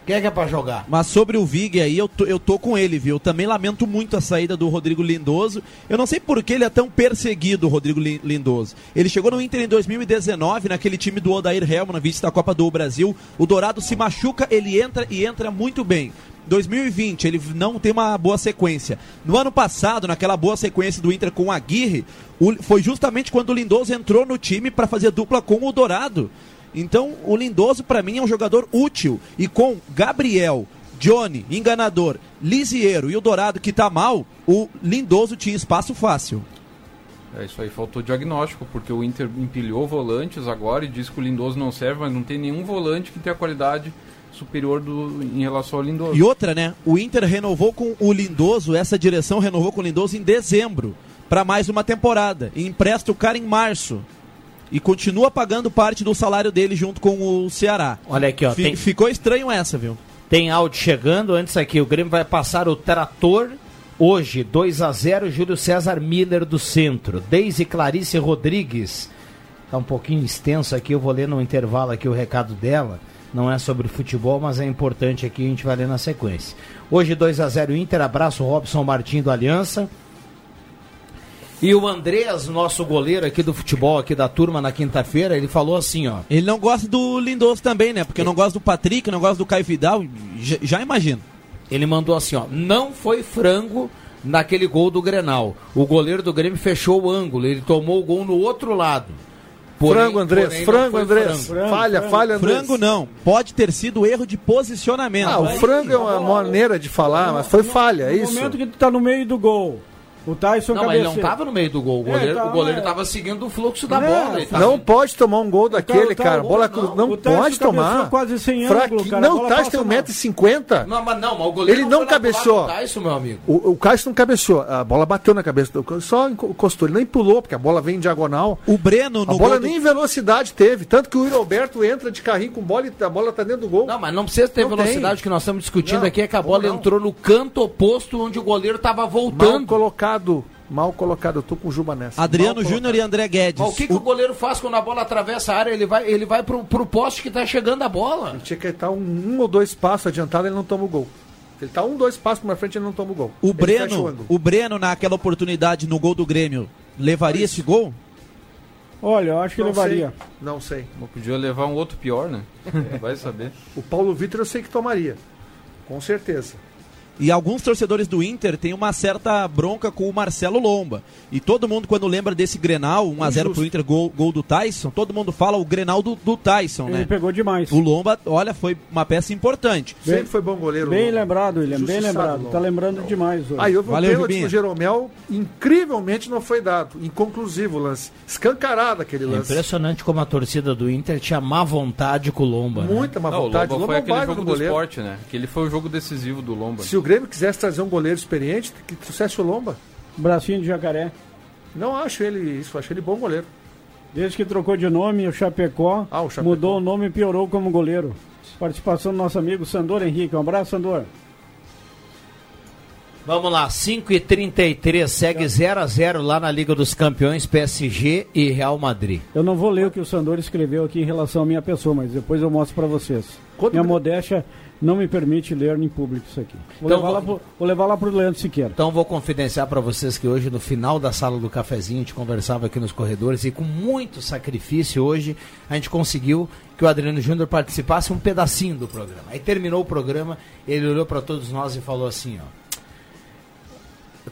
[SPEAKER 1] Quem é que é pra jogar?
[SPEAKER 4] Mas sobre o Vig aí, eu tô, eu tô com ele, viu? Eu também lamento muito a saída do Rodrigo Lindoso. Eu não sei por que ele é tão perseguido, o Rodrigo Lin- Lindoso. Ele chegou no Inter em 2019, naquele time do Odair Helman, vice da Copa do Brasil. O Dourado se machuca, ele entra e entra muito bem. 2020, ele não tem uma boa sequência. No ano passado, naquela boa sequência do Inter com o Aguirre, foi justamente quando o Lindoso entrou no time para fazer dupla com o Dourado. Então, o Lindoso, para mim, é um jogador útil. E com Gabriel, Johnny, enganador, Lisieiro e o Dourado, que tá mal, o Lindoso tinha espaço fácil.
[SPEAKER 5] É isso aí, faltou diagnóstico, porque o Inter empilhou volantes agora e diz que o Lindoso não serve, mas não tem nenhum volante que tenha qualidade superior do, em relação ao Lindoso.
[SPEAKER 4] E outra, né? O Inter renovou com o Lindoso, essa direção renovou com o Lindoso em dezembro, para mais uma temporada. E empresta o cara em março. E continua pagando parte do salário dele junto com o Ceará.
[SPEAKER 1] Olha aqui, ó.
[SPEAKER 4] Fi-
[SPEAKER 1] Tem,
[SPEAKER 4] Ficou estranho essa, viu?
[SPEAKER 1] tem áudio chegando. Antes aqui, o Grêmio vai passar o trator hoje. 2 a 0 Júlio César Miller do centro. Deise Clarice Rodrigues. Tá um pouquinho extenso aqui, eu vou ler no intervalo aqui o recado dela. Não é sobre futebol, mas é importante aqui, a gente vai ler na sequência. Hoje 2 a 0 Inter, abraço Robson Martim do Aliança. E o Andreas, nosso goleiro aqui do futebol, aqui da turma na quinta-feira, ele falou assim, ó.
[SPEAKER 4] Ele não gosta do Lindoso também, né? Porque não gosta do Patrick, não gosta do Caio Vidal. Já, já imagino.
[SPEAKER 1] Ele mandou assim, ó, não foi frango naquele gol do Grenal. O goleiro do Grêmio fechou o ângulo, ele tomou o gol no outro lado. Porém-
[SPEAKER 3] frango, Andrés.
[SPEAKER 1] porém
[SPEAKER 3] Frango, Andrés.
[SPEAKER 1] frango.
[SPEAKER 3] falha, falha, Andrés.
[SPEAKER 4] Frango não. Pode ter sido erro de posicionamento.
[SPEAKER 3] Ah, o frango é uma maneira de falar, mas foi falha, é
[SPEAKER 2] No
[SPEAKER 3] isso?
[SPEAKER 2] momento que tu tá no meio do gol, o Tyson
[SPEAKER 1] Não, mas ele não tava no meio do gol. O
[SPEAKER 2] É,
[SPEAKER 1] goleiro,
[SPEAKER 2] tá,
[SPEAKER 1] o goleiro
[SPEAKER 2] mas-
[SPEAKER 1] tava seguindo o fluxo da
[SPEAKER 2] Não,
[SPEAKER 1] bola. tava-
[SPEAKER 3] Não pode tomar um gol daquele,
[SPEAKER 2] tá,
[SPEAKER 3] cara.
[SPEAKER 2] o
[SPEAKER 3] Bola. Não
[SPEAKER 2] o Tyson
[SPEAKER 3] pode tomar.
[SPEAKER 2] quase sem ângulo,
[SPEAKER 3] Fraqui-
[SPEAKER 2] cara.
[SPEAKER 3] Não, o Tyson tem
[SPEAKER 2] mal.
[SPEAKER 3] 1,50m.
[SPEAKER 1] Não, mas não, mas o goleiro
[SPEAKER 3] Ele não
[SPEAKER 1] lado
[SPEAKER 3] cabeceou.
[SPEAKER 1] do Tyson, meu amigo.
[SPEAKER 3] O, o Cássio não cabeceou, a bola bateu na cabeça, do- só encostou, ele nem pulou, porque a bola vem em diagonal.
[SPEAKER 4] O Breno no
[SPEAKER 3] A bola
[SPEAKER 4] gol do-
[SPEAKER 3] nem velocidade teve, tanto que o Yuri Alberto entra de carrinho com bola e a bola tá dentro do gol.
[SPEAKER 1] Não, mas não precisa ter
[SPEAKER 3] Não
[SPEAKER 1] velocidade.
[SPEAKER 3] tem.
[SPEAKER 1] O que nós estamos discutindo
[SPEAKER 3] Não,
[SPEAKER 1] aqui é que a bola
[SPEAKER 3] não?
[SPEAKER 1] entrou no canto oposto onde o goleiro tava
[SPEAKER 3] Mal
[SPEAKER 1] voltando.
[SPEAKER 3] Colocado, mal colocado, eu tô com o Juba nessa.
[SPEAKER 4] Adriano Júnior e André Guedes.
[SPEAKER 1] Mas o que, que o goleiro faz quando a bola atravessa a área? Ele vai, ele vai pro, pro poste que tá chegando a bola.
[SPEAKER 3] Ele tinha que estar um, um ou dois passos adiantado, ele não toma o gol. Se ele tá um, dois passos pra frente, ele não toma o gol.
[SPEAKER 4] O
[SPEAKER 3] Ele
[SPEAKER 4] Breno,
[SPEAKER 3] ângulo.
[SPEAKER 4] o Breno naquela oportunidade no gol do Grêmio, levaria esse gol?
[SPEAKER 2] Olha, eu acho que
[SPEAKER 3] não
[SPEAKER 2] levaria.
[SPEAKER 3] sei, não sei.
[SPEAKER 5] Mas Podia levar um outro pior, né? Vai saber.
[SPEAKER 3] O Paulo Vitor eu sei que tomaria. Com certeza.
[SPEAKER 4] E alguns torcedores do Inter têm uma certa bronca com o Marcelo Lomba. E todo mundo, quando lembra desse Grenal, 1x0 pro. Inter, gol, gol do Tyson, todo mundo fala o Grenal do, do Tyson,
[SPEAKER 2] Ele
[SPEAKER 4] né?
[SPEAKER 2] pegou demais.
[SPEAKER 4] O Lomba, olha, foi uma peça importante.
[SPEAKER 3] Sempre foi bom goleiro.
[SPEAKER 2] Bem
[SPEAKER 3] Lomba.
[SPEAKER 2] lembrado, William, bem
[SPEAKER 3] Injustiçado,
[SPEAKER 2] lembrado.
[SPEAKER 3] Lomba.
[SPEAKER 2] Tá lembrando demais hoje.
[SPEAKER 3] Aí houve um
[SPEAKER 4] Valeu,
[SPEAKER 3] pênalti
[SPEAKER 4] Rubinho.
[SPEAKER 3] no Jeromel, incrivelmente não foi dado. Inconclusivo o lance. Escancarado aquele
[SPEAKER 1] É
[SPEAKER 3] lance.
[SPEAKER 1] impressionante como a torcida do Inter tinha má vontade com o Lomba. né?
[SPEAKER 3] Muita má
[SPEAKER 5] Não, o
[SPEAKER 3] vontade.
[SPEAKER 5] Lomba
[SPEAKER 3] Lomba
[SPEAKER 5] foi
[SPEAKER 3] é um
[SPEAKER 5] aquele jogo
[SPEAKER 3] do
[SPEAKER 5] do
[SPEAKER 3] goleiro.
[SPEAKER 5] esporte, né? Aquele foi o jogo decisivo do Lomba.
[SPEAKER 3] Se o Grêmio quisesse trazer um goleiro experiente, que trouxesse o Lomba.
[SPEAKER 2] Bracinho de jacaré.
[SPEAKER 3] Não acho ele isso, acho ele bom goleiro.
[SPEAKER 2] Desde que trocou de nome, o Chapecó,
[SPEAKER 3] Ah, o Chapecó.
[SPEAKER 2] mudou o nome e piorou como goleiro. Participação do nosso amigo Sandor Henrique. Um abraço, Sandor.
[SPEAKER 1] Vamos lá, 5 e 33 segue 0 a 0 lá na Liga dos Campeões, PSG e Real Madrid.
[SPEAKER 2] Eu não vou ler o que o Sandor escreveu aqui em relação à minha pessoa, mas depois eu mostro pra vocês.
[SPEAKER 3] Quando-
[SPEAKER 2] Minha modéstia não me permite ler em público isso aqui. Vou,
[SPEAKER 1] Então
[SPEAKER 2] levar, lá lá pro Leandro Siqueira.
[SPEAKER 1] Então vou confidenciar para vocês que hoje no final da sala do cafezinho a gente conversava aqui nos corredores e com muito sacrifício hoje a gente conseguiu que o Adriano Júnior participasse um pedacinho do programa. Aí terminou o programa, ele olhou para todos nós e falou assim, ó: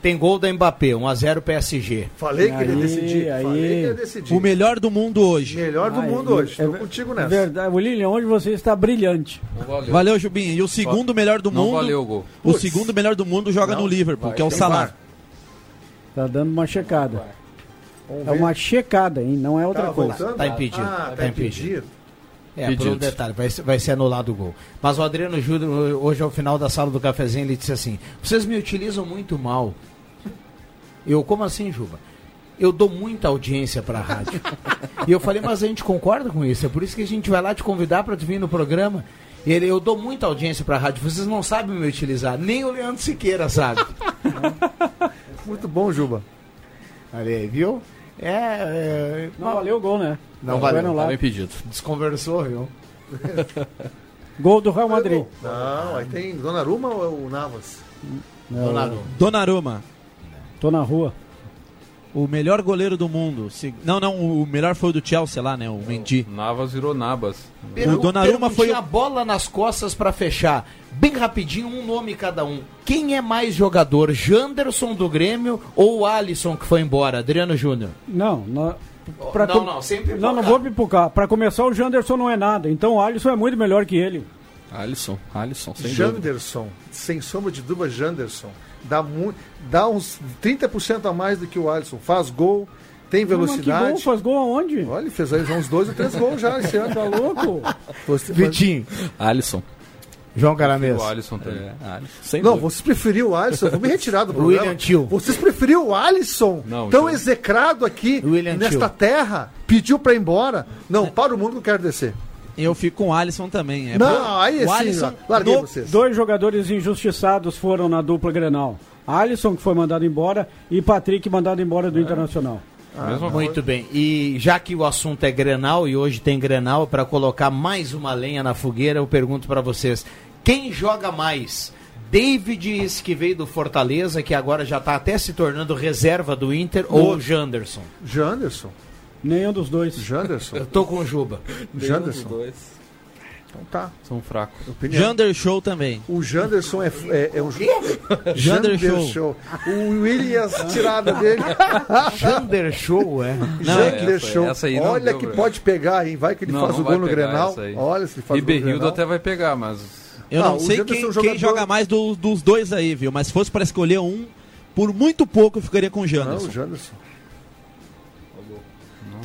[SPEAKER 1] Tem gol da Mbappé, 1 a 0 PSG.
[SPEAKER 3] Falei que ele ia
[SPEAKER 2] Aí,
[SPEAKER 3] decidir.
[SPEAKER 2] aí.
[SPEAKER 3] Falei que ele ia decidir.
[SPEAKER 4] O melhor do mundo hoje.
[SPEAKER 3] Melhor do
[SPEAKER 2] Ai,
[SPEAKER 3] mundo hoje.
[SPEAKER 2] é
[SPEAKER 3] Tô
[SPEAKER 2] ver-
[SPEAKER 3] contigo nessa.
[SPEAKER 2] Verdade. William, onde você está brilhante.
[SPEAKER 5] Valeu.
[SPEAKER 4] Valeu, Jubinho. E o segundo melhor do
[SPEAKER 5] Não
[SPEAKER 4] mundo.
[SPEAKER 5] valeu o gol.
[SPEAKER 4] O
[SPEAKER 3] Putz.
[SPEAKER 4] segundo melhor do mundo joga
[SPEAKER 3] Não,
[SPEAKER 4] no Liverpool,
[SPEAKER 3] vai,
[SPEAKER 4] que é o Salah.
[SPEAKER 2] Tá dando uma checada. É uma checada, hein? Não é outra
[SPEAKER 3] Tá
[SPEAKER 2] coisa.
[SPEAKER 3] voltando?
[SPEAKER 1] Tá impedido,
[SPEAKER 3] Ah,
[SPEAKER 1] tá
[SPEAKER 3] tá
[SPEAKER 1] impedido.
[SPEAKER 3] impedido.
[SPEAKER 1] É, por um detalhe, vai, ser- vai ser anulado o gol. Mas o Adriano Júnior, hoje ao final da sala do cafezinho, ele disse assim: vocês me utilizam muito mal. Eu, como assim, Juba? Eu dou muita audiência pra rádio. e eu falei, mas a gente concorda com isso. É por isso que a gente vai lá te convidar pra tu vir no programa. E ele, eu dou muita audiência pra rádio. Vocês não sabem me utilizar. Nem o Leandro Siqueira sabe.
[SPEAKER 3] Muito bom, Juba.
[SPEAKER 1] Olha aí, viu? É. é
[SPEAKER 2] Não valeu o gol, né?
[SPEAKER 1] Não
[SPEAKER 2] Foi
[SPEAKER 1] valeu.
[SPEAKER 2] anulado.
[SPEAKER 8] Tava impedido.
[SPEAKER 1] Desconversou, viu?
[SPEAKER 2] Gol do Real Madrid.
[SPEAKER 3] Não, aí tem Donnarumma ou é o Navas?
[SPEAKER 1] Donnarumma.
[SPEAKER 4] Donnarumma,
[SPEAKER 2] Tô na rua.
[SPEAKER 4] o melhor goleiro do mundo. Se- Não, não, o melhor foi o do Chelsea lá, né? O Mendy.
[SPEAKER 5] Navas virou Nabas.
[SPEAKER 4] O Donnarumma foi
[SPEAKER 1] a bola nas costas pra fechar. Bem rapidinho, um nome cada um. Quem é mais jogador, Janderson do Grêmio ou o Alisson que foi embora? Adriano Júnior.
[SPEAKER 2] Não, não. Pra
[SPEAKER 1] Não,
[SPEAKER 2] com-
[SPEAKER 1] não, sempre
[SPEAKER 2] Não, não vou pipocar. Pra começar, o Janderson não é nada. Então o Alisson é muito melhor que ele.
[SPEAKER 8] Alisson, Alisson, sem dúvida.
[SPEAKER 3] Janderson, sem sombra de dúvida, Janderson. Dá, dá uns 30% a mais do que o Alisson. Faz gol, tem
[SPEAKER 2] Mas que
[SPEAKER 3] velocidade.
[SPEAKER 2] gol? Faz gol aonde?
[SPEAKER 3] Olha, ele fez aí uns dois ou três gols já esse ano.
[SPEAKER 2] Tá louco?
[SPEAKER 3] Você-
[SPEAKER 1] Vitinho.
[SPEAKER 8] Alisson.
[SPEAKER 1] João Caramês.
[SPEAKER 5] O Alisson também.
[SPEAKER 8] É, Alisson. Sem
[SPEAKER 3] Não,
[SPEAKER 8] dúvida.
[SPEAKER 3] vocês preferiram o Alisson. Vou me retirar do programa.
[SPEAKER 1] William Tio.
[SPEAKER 3] Vocês preferiram o Alisson,
[SPEAKER 5] Não,
[SPEAKER 3] tão
[SPEAKER 5] Tio.
[SPEAKER 3] execrado aqui
[SPEAKER 1] William
[SPEAKER 3] nesta
[SPEAKER 1] Tio.
[SPEAKER 3] terra, pediu pra ir embora. Não, para o mundo que eu quero descer.
[SPEAKER 4] Eu fico com o Alisson também. É
[SPEAKER 3] não,
[SPEAKER 4] bom.
[SPEAKER 3] aí
[SPEAKER 4] o
[SPEAKER 3] sim,
[SPEAKER 4] Alisson,
[SPEAKER 3] larguei
[SPEAKER 4] no-
[SPEAKER 3] vocês.
[SPEAKER 2] Dois jogadores injustiçados foram na dupla Grenal. Alisson, que foi mandado embora, e Patrick, mandado embora do Internacional.
[SPEAKER 5] Mesma
[SPEAKER 1] Muito bem. E já que o assunto é Grenal e hoje tem Grenal, para colocar mais uma lenha na fogueira, eu pergunto para vocês: quem joga mais? David, que veio do Fortaleza, que agora já tá até se tornando reserva do Inter, ou o Janderson?
[SPEAKER 3] Janderson.
[SPEAKER 2] Nenhum dos dois.
[SPEAKER 3] Janderson.
[SPEAKER 1] Eu tô com o Juba.
[SPEAKER 3] Janderson.
[SPEAKER 5] dois
[SPEAKER 3] Então tá.
[SPEAKER 5] são fracos.
[SPEAKER 3] Opinião.
[SPEAKER 4] Jander Show também.
[SPEAKER 3] O Janderson é, é, é um
[SPEAKER 4] Jander
[SPEAKER 3] Show. O Williams, tirada dele.
[SPEAKER 1] Jander Show, é.
[SPEAKER 3] Jander
[SPEAKER 5] essa-
[SPEAKER 3] Show.
[SPEAKER 5] essa aí não
[SPEAKER 3] Olha
[SPEAKER 5] deu,
[SPEAKER 3] que
[SPEAKER 5] velho.
[SPEAKER 3] pode pegar, hein? Vai que ele
[SPEAKER 5] Não,
[SPEAKER 3] faz
[SPEAKER 5] não
[SPEAKER 3] o gol no Grenal. Olha se ele faz
[SPEAKER 5] E
[SPEAKER 3] o gol no
[SPEAKER 5] Berrildo
[SPEAKER 3] Grenal.
[SPEAKER 5] até vai pegar, mas.
[SPEAKER 4] Eu
[SPEAKER 3] Ah,
[SPEAKER 4] não sei quem,
[SPEAKER 3] é
[SPEAKER 4] quem
[SPEAKER 3] jogador-
[SPEAKER 4] joga mais do- dos dois aí, viu? Mas se fosse pra escolher um, por muito pouco eu ficaria com o
[SPEAKER 3] Não,
[SPEAKER 4] Janderson.
[SPEAKER 3] o Janderson.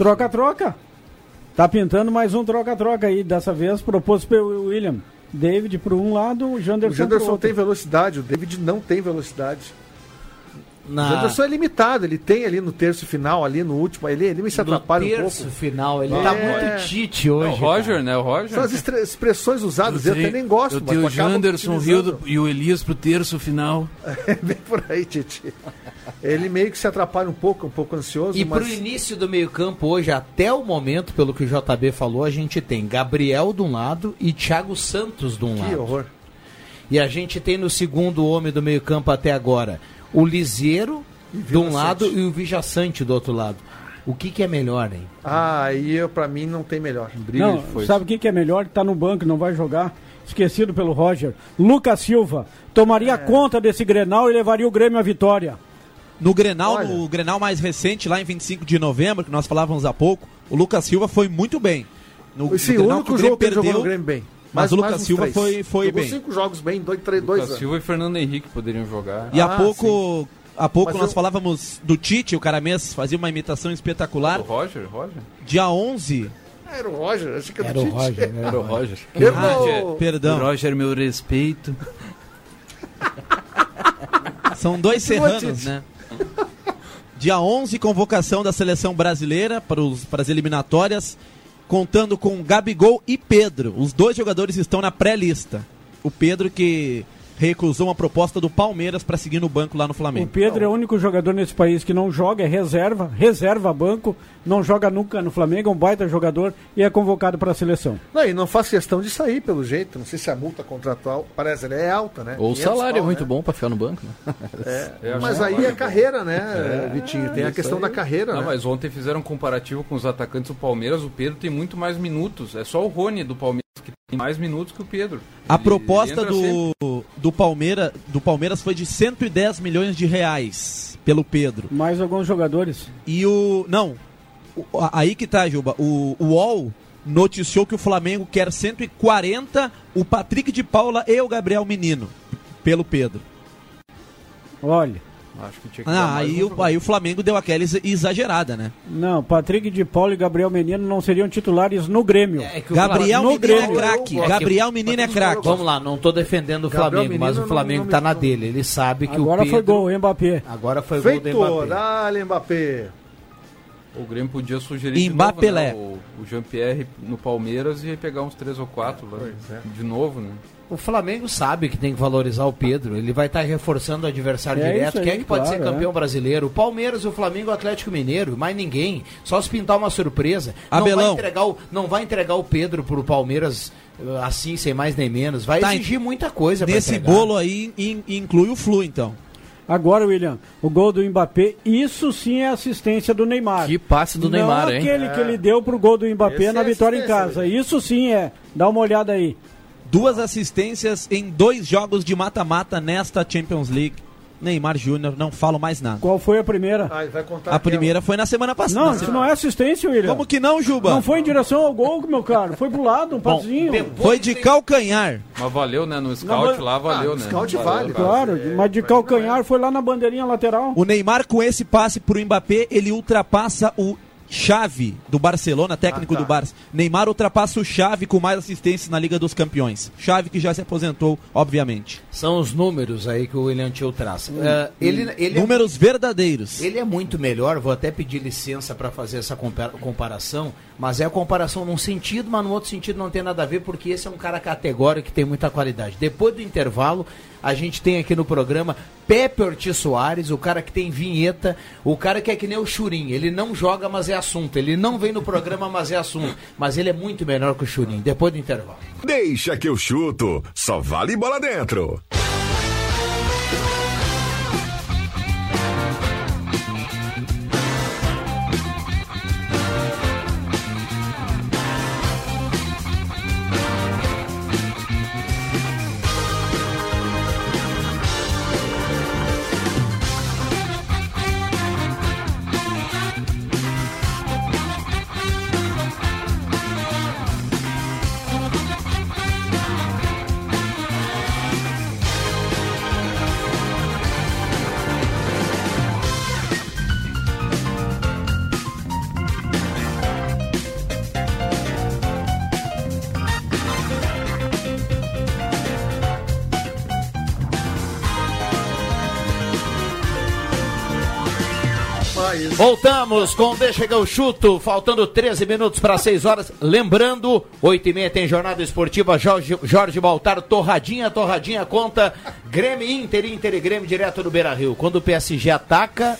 [SPEAKER 2] Troca-troca. Tá pintando mais um troca-troca aí. Dessa vez proposto pelo William. David para um lado, o
[SPEAKER 3] O
[SPEAKER 2] Janderson, pro
[SPEAKER 3] Janderson tem velocidade, o David não tem velocidade. O
[SPEAKER 1] Na...
[SPEAKER 3] Janderson é limitado, ele tem ali no terço final, ali no último, ele, ele me se
[SPEAKER 1] No
[SPEAKER 3] atrapalha um
[SPEAKER 1] terço
[SPEAKER 3] pouco.
[SPEAKER 1] final, ele
[SPEAKER 3] É.
[SPEAKER 1] tá muito tite
[SPEAKER 5] É
[SPEAKER 1] hoje.
[SPEAKER 5] o Roger,
[SPEAKER 1] cara.
[SPEAKER 5] né? O Roger.
[SPEAKER 3] São as expressões usadas, eu, até nem gosto,
[SPEAKER 9] Eu tenho o Janderson
[SPEAKER 3] utilizando.
[SPEAKER 9] Rio e o Elias pro terço final.
[SPEAKER 3] É bem por aí, Titi. Ele meio que se atrapalha um pouco, um pouco ansioso,
[SPEAKER 1] E
[SPEAKER 3] mas
[SPEAKER 1] pro início do meio-campo hoje, até o momento, pelo que o JB falou, a gente tem Gabriel de um lado e Thiago Santos de um
[SPEAKER 3] que
[SPEAKER 1] lado.
[SPEAKER 3] horror.
[SPEAKER 1] E a gente tem no segundo homem do meio-campo até agora o Liseiro de um lado e o Vijaçante do outro lado. O que, que é melhor, hein?
[SPEAKER 3] Ah, aí eu, pra mim não tem melhor.
[SPEAKER 5] Briga
[SPEAKER 2] Não,
[SPEAKER 5] de
[SPEAKER 2] sabe o que, que é melhor? Tá no banco, não vai jogar. Esquecido pelo Roger. Lucas Silva tomaria conta desse Grenal e levaria o Grêmio à vitória.
[SPEAKER 4] No Grenal,
[SPEAKER 3] Olha.
[SPEAKER 4] no Grenal mais recente, lá em 25 de novembro, que nós falávamos há pouco, o Lucas Silva foi muito bem. No,
[SPEAKER 3] Esse
[SPEAKER 4] no
[SPEAKER 3] o
[SPEAKER 4] Grenal
[SPEAKER 3] único
[SPEAKER 4] que o
[SPEAKER 3] jogo
[SPEAKER 4] Grêmio
[SPEAKER 3] que ele jogou no
[SPEAKER 4] perdeu,
[SPEAKER 3] Grêmio bem.
[SPEAKER 4] Mas o Lucas Silva
[SPEAKER 3] três.
[SPEAKER 4] foi- foi
[SPEAKER 3] Jogou
[SPEAKER 4] bem.
[SPEAKER 3] cinco jogos bem, dois, três, dois
[SPEAKER 5] Lucas
[SPEAKER 3] anos.
[SPEAKER 5] Silva e Fernando Henrique poderiam jogar.
[SPEAKER 4] E há
[SPEAKER 3] Ah,
[SPEAKER 4] pouco, há pouco
[SPEAKER 3] Mas
[SPEAKER 4] nós
[SPEAKER 3] eu-
[SPEAKER 4] falávamos do Tite, o Caramês fazia uma imitação espetacular.
[SPEAKER 5] O Roger? Roger?
[SPEAKER 4] Dia 11,
[SPEAKER 3] Ah, era o Roger, achei que era,
[SPEAKER 1] Era
[SPEAKER 3] o.
[SPEAKER 1] Roger, né?
[SPEAKER 5] Era o Roger.
[SPEAKER 3] Errou.
[SPEAKER 4] perdão,
[SPEAKER 9] Roger, meu respeito.
[SPEAKER 4] são dois serranos, né? Dia 11, convocação da seleção brasileira para, os, para as eliminatórias, contando com Gabigol e Pedro. Os dois jogadores estão na pré-lista. O Pedro que recusou uma proposta do Palmeiras para seguir no banco lá no
[SPEAKER 2] O
[SPEAKER 4] Flamengo.
[SPEAKER 2] Pedro é o único jogador nesse país que não joga, é reserva, reserva banco, não joga nunca no Flamengo, é um baita jogador e é convocado para a seleção.
[SPEAKER 3] Não, e não faz questão de sair, pelo jeito. Não sei se a multa contratual, parece, ela é alta, né?
[SPEAKER 8] Ou o
[SPEAKER 3] 500
[SPEAKER 8] salário é
[SPEAKER 3] pau,
[SPEAKER 8] muito
[SPEAKER 3] né?
[SPEAKER 8] bom pra ficar no banco, né?
[SPEAKER 5] É,
[SPEAKER 3] Mas
[SPEAKER 5] acho
[SPEAKER 3] aí é carreira, né, Vitinho? Tem a questão
[SPEAKER 5] aí.
[SPEAKER 3] da carreira,
[SPEAKER 5] Não,
[SPEAKER 3] né?
[SPEAKER 5] mas ontem fizeram um comparativo com os atacantes do Palmeiras. O Pedro tem muito mais minutos. É só o Rony do Palmeiras que tem mais minutos que o Pedro.
[SPEAKER 4] A
[SPEAKER 5] Ele-
[SPEAKER 4] proposta
[SPEAKER 5] ele sempre.
[SPEAKER 4] do, do, Palmeira, do Palmeiras foi de 110 milhões de reais pelo Pedro.
[SPEAKER 2] Mais alguns jogadores.
[SPEAKER 4] E o. Não. o- aí que tá, Juba. O, o UOL noticiou que o Flamengo quer 140 o Patrick de Paula e o Gabriel Menino pelo Pedro.
[SPEAKER 2] Olha,
[SPEAKER 5] Acho que tinha que
[SPEAKER 4] Ah, aí
[SPEAKER 5] um
[SPEAKER 4] o, aí o Flamengo deu aquela exa- exagerada, né?
[SPEAKER 2] Não, Patrick de Paulo e Gabriel Menino não seriam titulares no Grêmio.
[SPEAKER 1] É que o
[SPEAKER 4] Gabriel
[SPEAKER 2] no
[SPEAKER 4] Menino
[SPEAKER 2] Grêmio.
[SPEAKER 4] é craque.
[SPEAKER 1] Eu-
[SPEAKER 4] Gabriel Menino é craque.
[SPEAKER 1] Vamos lá, não tô defendendo o
[SPEAKER 3] Gabriel
[SPEAKER 1] Flamengo, mas o Flamengo
[SPEAKER 3] não- não
[SPEAKER 1] tá
[SPEAKER 3] me-
[SPEAKER 1] na dele. Ele sabe que
[SPEAKER 2] Agora
[SPEAKER 1] o Pedro...
[SPEAKER 2] foi gol, Mbappé.
[SPEAKER 1] Agora foi gol do Mbappé.
[SPEAKER 3] dale Mbappé.
[SPEAKER 5] O Grêmio podia sugerir de
[SPEAKER 4] Mbappé
[SPEAKER 5] novo, né, o, o Jean-Pierre no Palmeiras e ia pegar uns três ou quatro lá, de novo, né?
[SPEAKER 1] O Flamengo sabe que tem que valorizar o Pedro. Ele vai estar reforçando o adversário
[SPEAKER 2] É
[SPEAKER 1] direto.
[SPEAKER 2] aí,
[SPEAKER 1] Quem é que pode
[SPEAKER 2] claro,
[SPEAKER 1] ser campeão brasileiro? O Palmeiras, o Flamengo, o Atlético Mineiro, mais ninguém. Só se pintar uma surpresa. Não vai
[SPEAKER 4] Abelão.
[SPEAKER 1] entregar o, não vai entregar o Pedro pro Palmeiras eh, assim, sem mais nem menos. Vai
[SPEAKER 4] Tá,
[SPEAKER 1] exigir muita coisa
[SPEAKER 4] Nesse bolo aí in- inclui o Flu, então.
[SPEAKER 2] Agora, William, o gol do Mbappé, isso sim é assistência do Neymar.
[SPEAKER 8] Que passe do
[SPEAKER 2] Não
[SPEAKER 8] Neymar, hein?
[SPEAKER 2] aquele que ele deu pro gol do Mbappé
[SPEAKER 3] Esse
[SPEAKER 2] na
[SPEAKER 3] é
[SPEAKER 2] vitória em casa. Isso sim é. Dá uma olhada aí.
[SPEAKER 4] Duas assistências em dois jogos de mata-mata nesta Champions League. Neymar Júnior, não falo mais nada.
[SPEAKER 2] Qual foi a primeira?
[SPEAKER 3] Ah, ele vai contar
[SPEAKER 4] A
[SPEAKER 3] aquela.
[SPEAKER 4] primeira foi na semana passada.
[SPEAKER 2] Não,
[SPEAKER 4] Na
[SPEAKER 2] isso
[SPEAKER 4] semana-
[SPEAKER 2] não é assistência, William.
[SPEAKER 4] Como que não, Juba?
[SPEAKER 2] Não foi em direção ao gol, meu caro. Foi pro lado, um passinho.
[SPEAKER 4] Foi de
[SPEAKER 1] tem-
[SPEAKER 4] calcanhar.
[SPEAKER 5] Mas valeu, né? No scout
[SPEAKER 2] Não, mas-
[SPEAKER 5] lá valeu,
[SPEAKER 3] Ah, no
[SPEAKER 5] né?
[SPEAKER 3] scout
[SPEAKER 5] Valeu,
[SPEAKER 3] vale.
[SPEAKER 2] Claro,
[SPEAKER 3] É,
[SPEAKER 2] mas de calcanhar foi lá na bandeirinha lateral.
[SPEAKER 4] O Neymar, com esse passe pro Mbappé, ele ultrapassa o Chave do Barcelona, técnico
[SPEAKER 3] Ah, tá.
[SPEAKER 4] do Barça. Neymar ultrapassa o Chave com mais assistências na Liga dos Campeões. Chave que já se aposentou, obviamente.
[SPEAKER 1] São os números aí que o William Tio traça. Eh, ele, ele é
[SPEAKER 4] Números verdadeiros.
[SPEAKER 1] Ele é muito melhor, vou até pedir licença para fazer essa compa- comparação, mas é a comparação num sentido, mas no outro sentido não tem nada a ver, porque esse é um cara categórico que tem muita qualidade. Depois do intervalo, a gente tem aqui no programa Pepe Ortiz Soares, o cara que tem vinheta, o cara que é que nem o Churim, ele não joga, mas é assunto, ele não vem no programa, mas é assunto, mas ele é muito melhor que o Churim, depois do intervalo.
[SPEAKER 10] Deixa que eu chuto. Só vale bola dentro.
[SPEAKER 1] Voltamos com Deixa que eu chuto, faltando 13 minutos para 6 horas. Lembrando, 8 e meia tem jornada esportiva Jorge, Jorge Baltar, torradinha, torradinha, conta Grêmio Inter, Inter e Grêmio direto do Beira Rio. Quando o PSG ataca,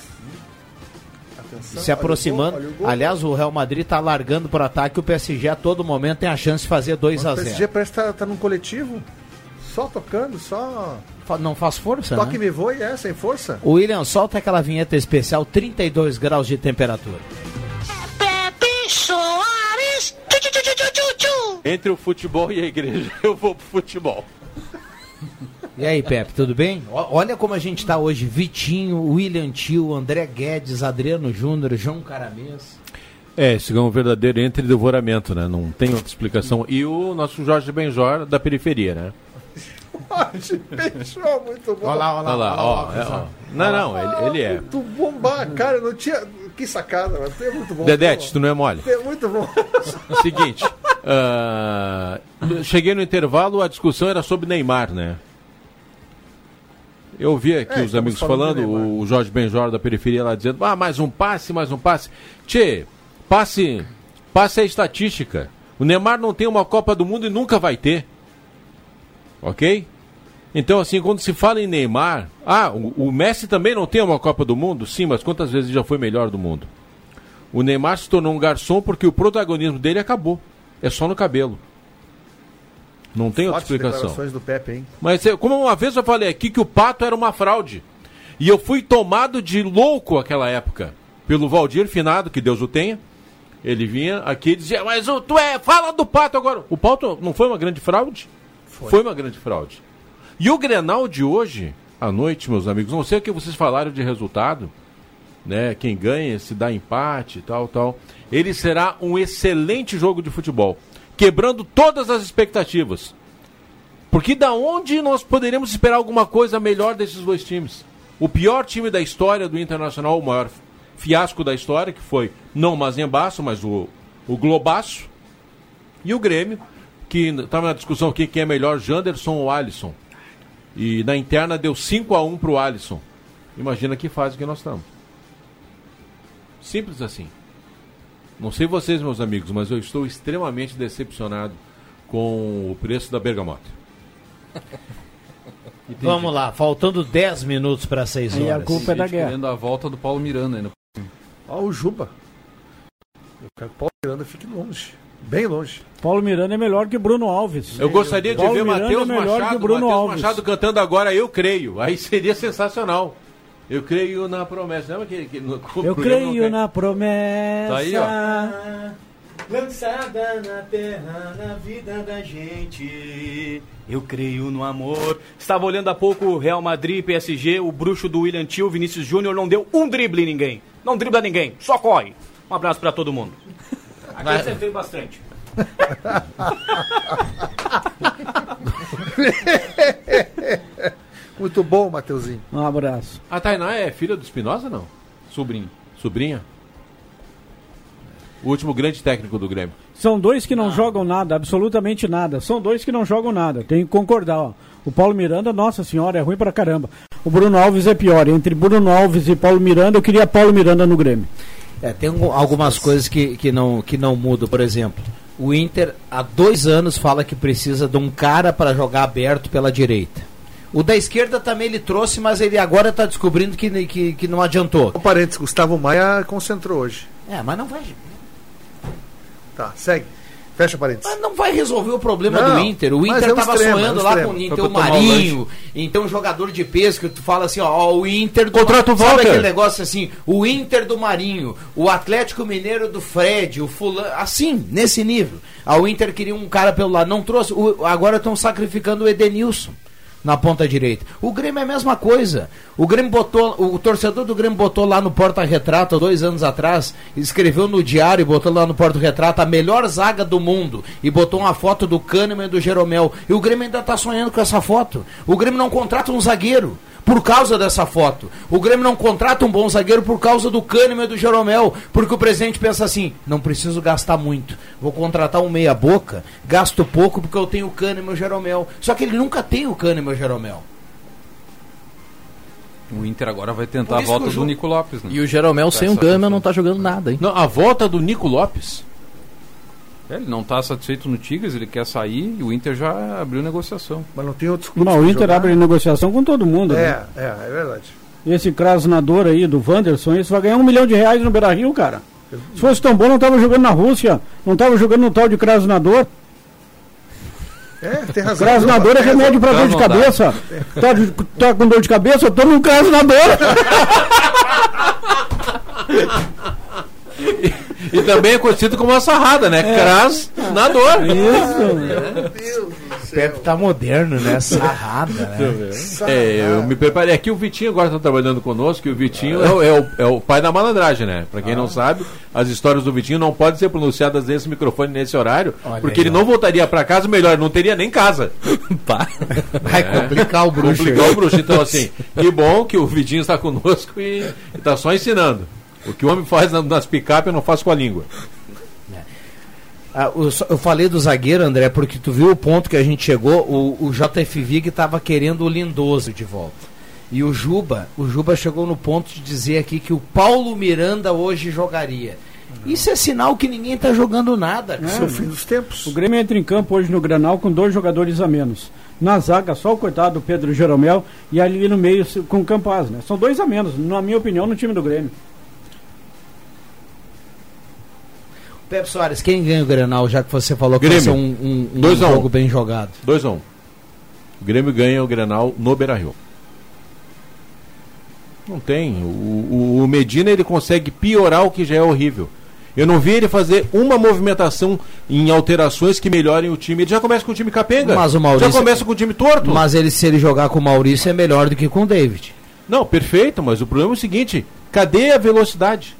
[SPEAKER 1] se aproximando.
[SPEAKER 3] olha o gol.
[SPEAKER 1] Aliás, o Real Madrid tá largando por ataque, o PSG a todo momento tem a chance de fazer 2 a
[SPEAKER 3] o PSG
[SPEAKER 1] 0
[SPEAKER 3] parece que tá, tá num coletivo, só tocando, só
[SPEAKER 1] Não faz força,
[SPEAKER 3] toque
[SPEAKER 1] né?
[SPEAKER 3] me voe, é, sem força.
[SPEAKER 1] O William, solta aquela vinheta especial, 32 graus de temperatura.
[SPEAKER 11] Pepe Soares. Tchu, tchu, tchu, tchu, tchu, tchu.
[SPEAKER 12] Entre o futebol e a igreja, eu vou pro futebol.
[SPEAKER 1] E aí, Pepe, tudo bem? Olha como a gente tá hoje. Vitinho, William Tio, André Guedes, Adriano Júnior, João Caramês.
[SPEAKER 12] É, esse é um verdadeiro entre devoramento, né? Não tem outra explicação. E o nosso Jorge Benjor da periferia, né?
[SPEAKER 3] Fechou, muito bom.
[SPEAKER 1] Olha lá,
[SPEAKER 12] Olha lá, ó. é, ó. Não, não, ele, ele é.
[SPEAKER 3] Muito bom, bah, cara, não tinha. Que sacada, mas é muito bom.
[SPEAKER 12] Dedete, tu não é mole.
[SPEAKER 3] É muito bom.
[SPEAKER 12] Seguinte, ah, cheguei no intervalo, a discussão era sobre Neymar, né? Eu vi aqui
[SPEAKER 3] É,
[SPEAKER 12] os amigos
[SPEAKER 3] falando
[SPEAKER 12] o Jorge Benjor da periferia lá dizendo, ah, mais um passe, mais um passe. Tchê, passe, passe é estatística. O Neymar não tem uma Copa do Mundo e nunca vai ter. Ok? Então, assim, quando se fala em Neymar, ah, o, o Messi também não tem uma Copa do Mundo? Sim, mas quantas vezes já foi melhor do mundo? O Neymar se tornou um garçom porque o protagonismo dele acabou. É só no cabelo. Não tem outra explicação.
[SPEAKER 3] do Pepe, hein?
[SPEAKER 12] Mas é, como uma vez eu falei aqui que o Pato era uma fraude. E eu fui tomado de louco aquela época. Pelo Valdir Finado, que Deus o tenha. Ele vinha aqui e dizia, mas o, tu é, fala do Pato agora. O Pato não foi uma grande fraude? Foi. uma grande fraude. E o Grenal de hoje, à noite, meus amigos, não sei o que vocês falaram de resultado, né? Quem ganha, se dá empate tal, tal. Ele será um excelente jogo de futebol, quebrando todas as expectativas. Porque da onde nós poderíamos esperar alguma coisa melhor desses dois times? O pior time da história do Internacional, o maior fiasco da história, que foi não o Mazembaço, mas o, o Globaço. E o Grêmio, que estava na discussão aqui quem é melhor, Janderson ou Alisson. E na interna deu 5 a 1 pro Alisson. Imagina que fase que nós estamos. Simples assim. Não sei vocês, meus amigos, mas eu estou extremamente decepcionado com o preço da bergamota.
[SPEAKER 1] Vamos lá, faltando 10 minutos para 6
[SPEAKER 2] Aí a
[SPEAKER 1] horas.
[SPEAKER 2] culpa é da guerra.
[SPEAKER 5] a volta do Paulo Miranda ainda.
[SPEAKER 3] Ó, o Juba. Eu quero que o Paulo Miranda fique longe. Bem longe.
[SPEAKER 2] Paulo Miranda é melhor que Bruno Alves.
[SPEAKER 12] Eu gostaria de
[SPEAKER 2] Paulo
[SPEAKER 12] ver Matheus
[SPEAKER 2] é
[SPEAKER 12] Machado,
[SPEAKER 2] Bruno Alves.
[SPEAKER 12] Machado cantando agora Eu Creio. Aí seria sensacional. Eu creio na promessa. Lembra que, que no,
[SPEAKER 2] Eu creio na promessa.
[SPEAKER 12] Tá aí, ó.
[SPEAKER 9] Lançada na terra, na vida da gente. Eu creio no amor. Estava olhando há pouco o Real Madrid, PSG, o bruxo do William Tio, Vinícius Júnior, não deu um drible em ninguém. Não dribla ninguém, só corre. Um abraço pra todo mundo. Aqui
[SPEAKER 1] Vai.
[SPEAKER 9] você fez bastante.
[SPEAKER 3] Muito bom, Mateuzinho.
[SPEAKER 2] Um abraço.
[SPEAKER 12] A Tainá é filha do Espinosa, não?
[SPEAKER 5] Sobrinho.
[SPEAKER 12] Sobrinha? O último grande técnico do Grêmio.
[SPEAKER 2] São dois que não jogam nada, absolutamente nada. São dois que não jogam nada. Tem que concordar, ó. O Paulo Miranda, nossa senhora, é ruim pra caramba. O Bruno Alves é pior. Entre Bruno Alves e Paulo Miranda, eu queria Paulo Miranda no Grêmio.
[SPEAKER 1] É, tem algum- algumas coisas que, que, não, que não mudam. Por exemplo, o Inter há dois anos fala que precisa de um cara para jogar aberto pela direita. O da esquerda também ele trouxe, mas ele agora está descobrindo que, que, que não adiantou.
[SPEAKER 3] Um parênteses, Gustavo Maia concentrou hoje.
[SPEAKER 1] É, mas não vai,
[SPEAKER 3] Tá, segue. Fecha parênteses.
[SPEAKER 1] mas não vai resolver o problema
[SPEAKER 3] Não,
[SPEAKER 1] do Inter. O Inter
[SPEAKER 3] é um
[SPEAKER 1] estava
[SPEAKER 3] extremo, é um
[SPEAKER 1] sonhando lá
[SPEAKER 3] extremo.
[SPEAKER 1] com
[SPEAKER 3] Foi
[SPEAKER 1] então
[SPEAKER 3] pra
[SPEAKER 1] o Marinho, então um jogador de peso que tu fala assim, ó, ó, o Inter do
[SPEAKER 12] Contrata o
[SPEAKER 1] Sabe aquele negócio assim, o Inter do Marinho, o Atlético Mineiro do Fred, o fulano, assim, nesse nível. Ah, o Inter queria um cara pelo lado, não trouxe, o- agora estão sacrificando o Edenilson na ponta direita. O Grêmio é a mesma coisa. O Grêmio botou, o torcedor do Grêmio botou lá no porta-retrato dois anos atrás, escreveu no diário botou lá no porta-retrato a melhor zaga do mundo e botou uma foto do Kahneman e do Jeromel. E o Grêmio ainda tá sonhando com essa foto. O Grêmio não contrata um zagueiro por causa dessa foto. O Grêmio não contrata um bom zagueiro por causa do Kahneman e do Jeromel, porque o presidente pensa assim: não preciso gastar muito, vou contratar um meia-boca, gasto pouco porque eu tenho o Kahneman e o Jeromel. Só que ele nunca tem o Kahneman e o Jeromel.
[SPEAKER 5] O Inter agora vai tentar a volta
[SPEAKER 1] o
[SPEAKER 5] do Nico Lopes, né?
[SPEAKER 8] E o Jeromel sem um
[SPEAKER 5] Essa
[SPEAKER 8] Gama
[SPEAKER 5] questão.
[SPEAKER 8] não tá jogando nada, hein?
[SPEAKER 12] Não, a volta do Nico Lopes.
[SPEAKER 5] É, ele não está satisfeito no Tigres, ele quer sair e o Inter já abriu negociação.
[SPEAKER 3] Mas não tem outros clubes.
[SPEAKER 2] Não, o Inter
[SPEAKER 3] jogar.
[SPEAKER 2] abre negociação com todo mundo. né?
[SPEAKER 3] É, é, é verdade.
[SPEAKER 2] Esse crasnador aí do Wanderson, esse vai ganhar um milhão de reais no Beira Rio, cara. Se fosse tão bom, não tava jogando na Rússia, não tava jogando no tal de crasnador.
[SPEAKER 3] É, tem razão.
[SPEAKER 2] Crasnador é remédio pra dor de cabeça. Tá, de- tá com dor de cabeça? Toma um crasnador.
[SPEAKER 12] E também é conhecido como uma sarrada, né? Cras na dor.
[SPEAKER 2] Isso.
[SPEAKER 1] O Pepe tá moderno, né? Sarrada, né?
[SPEAKER 12] É, eu me preparei. Aqui o Vitinho agora está trabalhando conosco e o Vitinho é, o- é o, é o pai da malandragem, né? Pra quem não sabe, as histórias do Vitinho não podem ser pronunciadas nesse microfone, nesse horário,
[SPEAKER 1] Olha
[SPEAKER 12] porque
[SPEAKER 1] aí,
[SPEAKER 12] ele
[SPEAKER 1] ó.
[SPEAKER 12] não voltaria pra casa, melhor, não teria nem casa.
[SPEAKER 8] Pá.
[SPEAKER 1] Vai complicar o bruxo.
[SPEAKER 12] Complicar o bruxo. Então, assim, que bom que o Vitinho está conosco e está só ensinando. O que o homem faz na- nas picapes, eu não faço com a língua.
[SPEAKER 1] Ah, o- eu falei do zagueiro, André, porque tu viu o ponto que a gente chegou. O, o JF Vig estava querendo o Lindoso de volta. E o Juba, o Juba chegou no ponto de dizer aqui que o Paulo Miranda hoje jogaria. Isso é sinal que ninguém tá jogando nada.
[SPEAKER 3] Isso é o fim dos tempos.
[SPEAKER 2] O Grêmio entra em campo hoje no Granal com dois jogadores a menos. Na zaga, só o coitado do Pedro Jeromel e ali no meio com o Campaz, né? São dois a menos, na minha opinião, no time do Grêmio.
[SPEAKER 1] Pepe Soares, quem ganha o Grenal, já que você falou que
[SPEAKER 12] Grêmio.
[SPEAKER 1] vai ser um, um- um
[SPEAKER 12] a um.
[SPEAKER 1] jogo bem jogado?
[SPEAKER 12] 2 a 1 um. O Grêmio ganha o Grenal no Beira-Rio. Não tem. O, o- o Medina ele consegue piorar o que já é horrível. Eu não vi ele fazer uma movimentação em alterações que melhorem o time. Ele já começa com o time capenga.
[SPEAKER 1] Mas o Maurício-
[SPEAKER 12] Já começa com o time torto.
[SPEAKER 1] Mas ele, se ele jogar com o Maurício, é melhor do que com o David.
[SPEAKER 12] Não, perfeito, mas o problema é o seguinte: cadê a velocidade?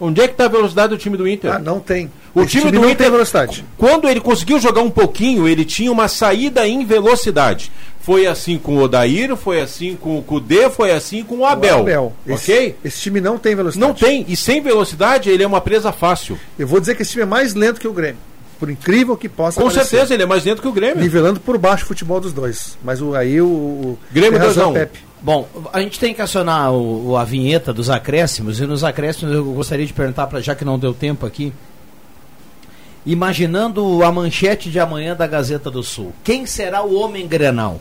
[SPEAKER 12] Onde é que está a velocidade do time do Inter?
[SPEAKER 3] Ah, não tem.
[SPEAKER 12] O time,
[SPEAKER 3] time
[SPEAKER 12] do
[SPEAKER 3] não
[SPEAKER 12] Inter,
[SPEAKER 3] tem velocidade.
[SPEAKER 12] quando ele conseguiu jogar um pouquinho, ele tinha uma saída em velocidade. Foi assim com o Odair, foi assim com o Cudê, foi assim com o Abel.
[SPEAKER 3] Abel. Esse,
[SPEAKER 12] Ok?
[SPEAKER 3] esse time não tem velocidade.
[SPEAKER 12] Não tem. E sem velocidade, ele é uma presa fácil.
[SPEAKER 3] Eu vou dizer que esse time é mais lento que o Grêmio. Por incrível que possa
[SPEAKER 12] Com
[SPEAKER 3] parecer.
[SPEAKER 12] certeza, ele é mais lento que o Grêmio.
[SPEAKER 3] Nivelando por baixo o futebol dos dois. Mas o, aí o. o
[SPEAKER 12] Grêmio
[SPEAKER 3] tem razão,
[SPEAKER 12] 2 a 1.
[SPEAKER 3] Pepe.
[SPEAKER 1] Bom, a gente tem que acionar o, o- a vinheta dos acréscimos, e nos acréscimos eu gostaria de perguntar, pra, já que não deu tempo aqui, imaginando a manchete de amanhã da Gazeta do Sul, quem será o homem grenal?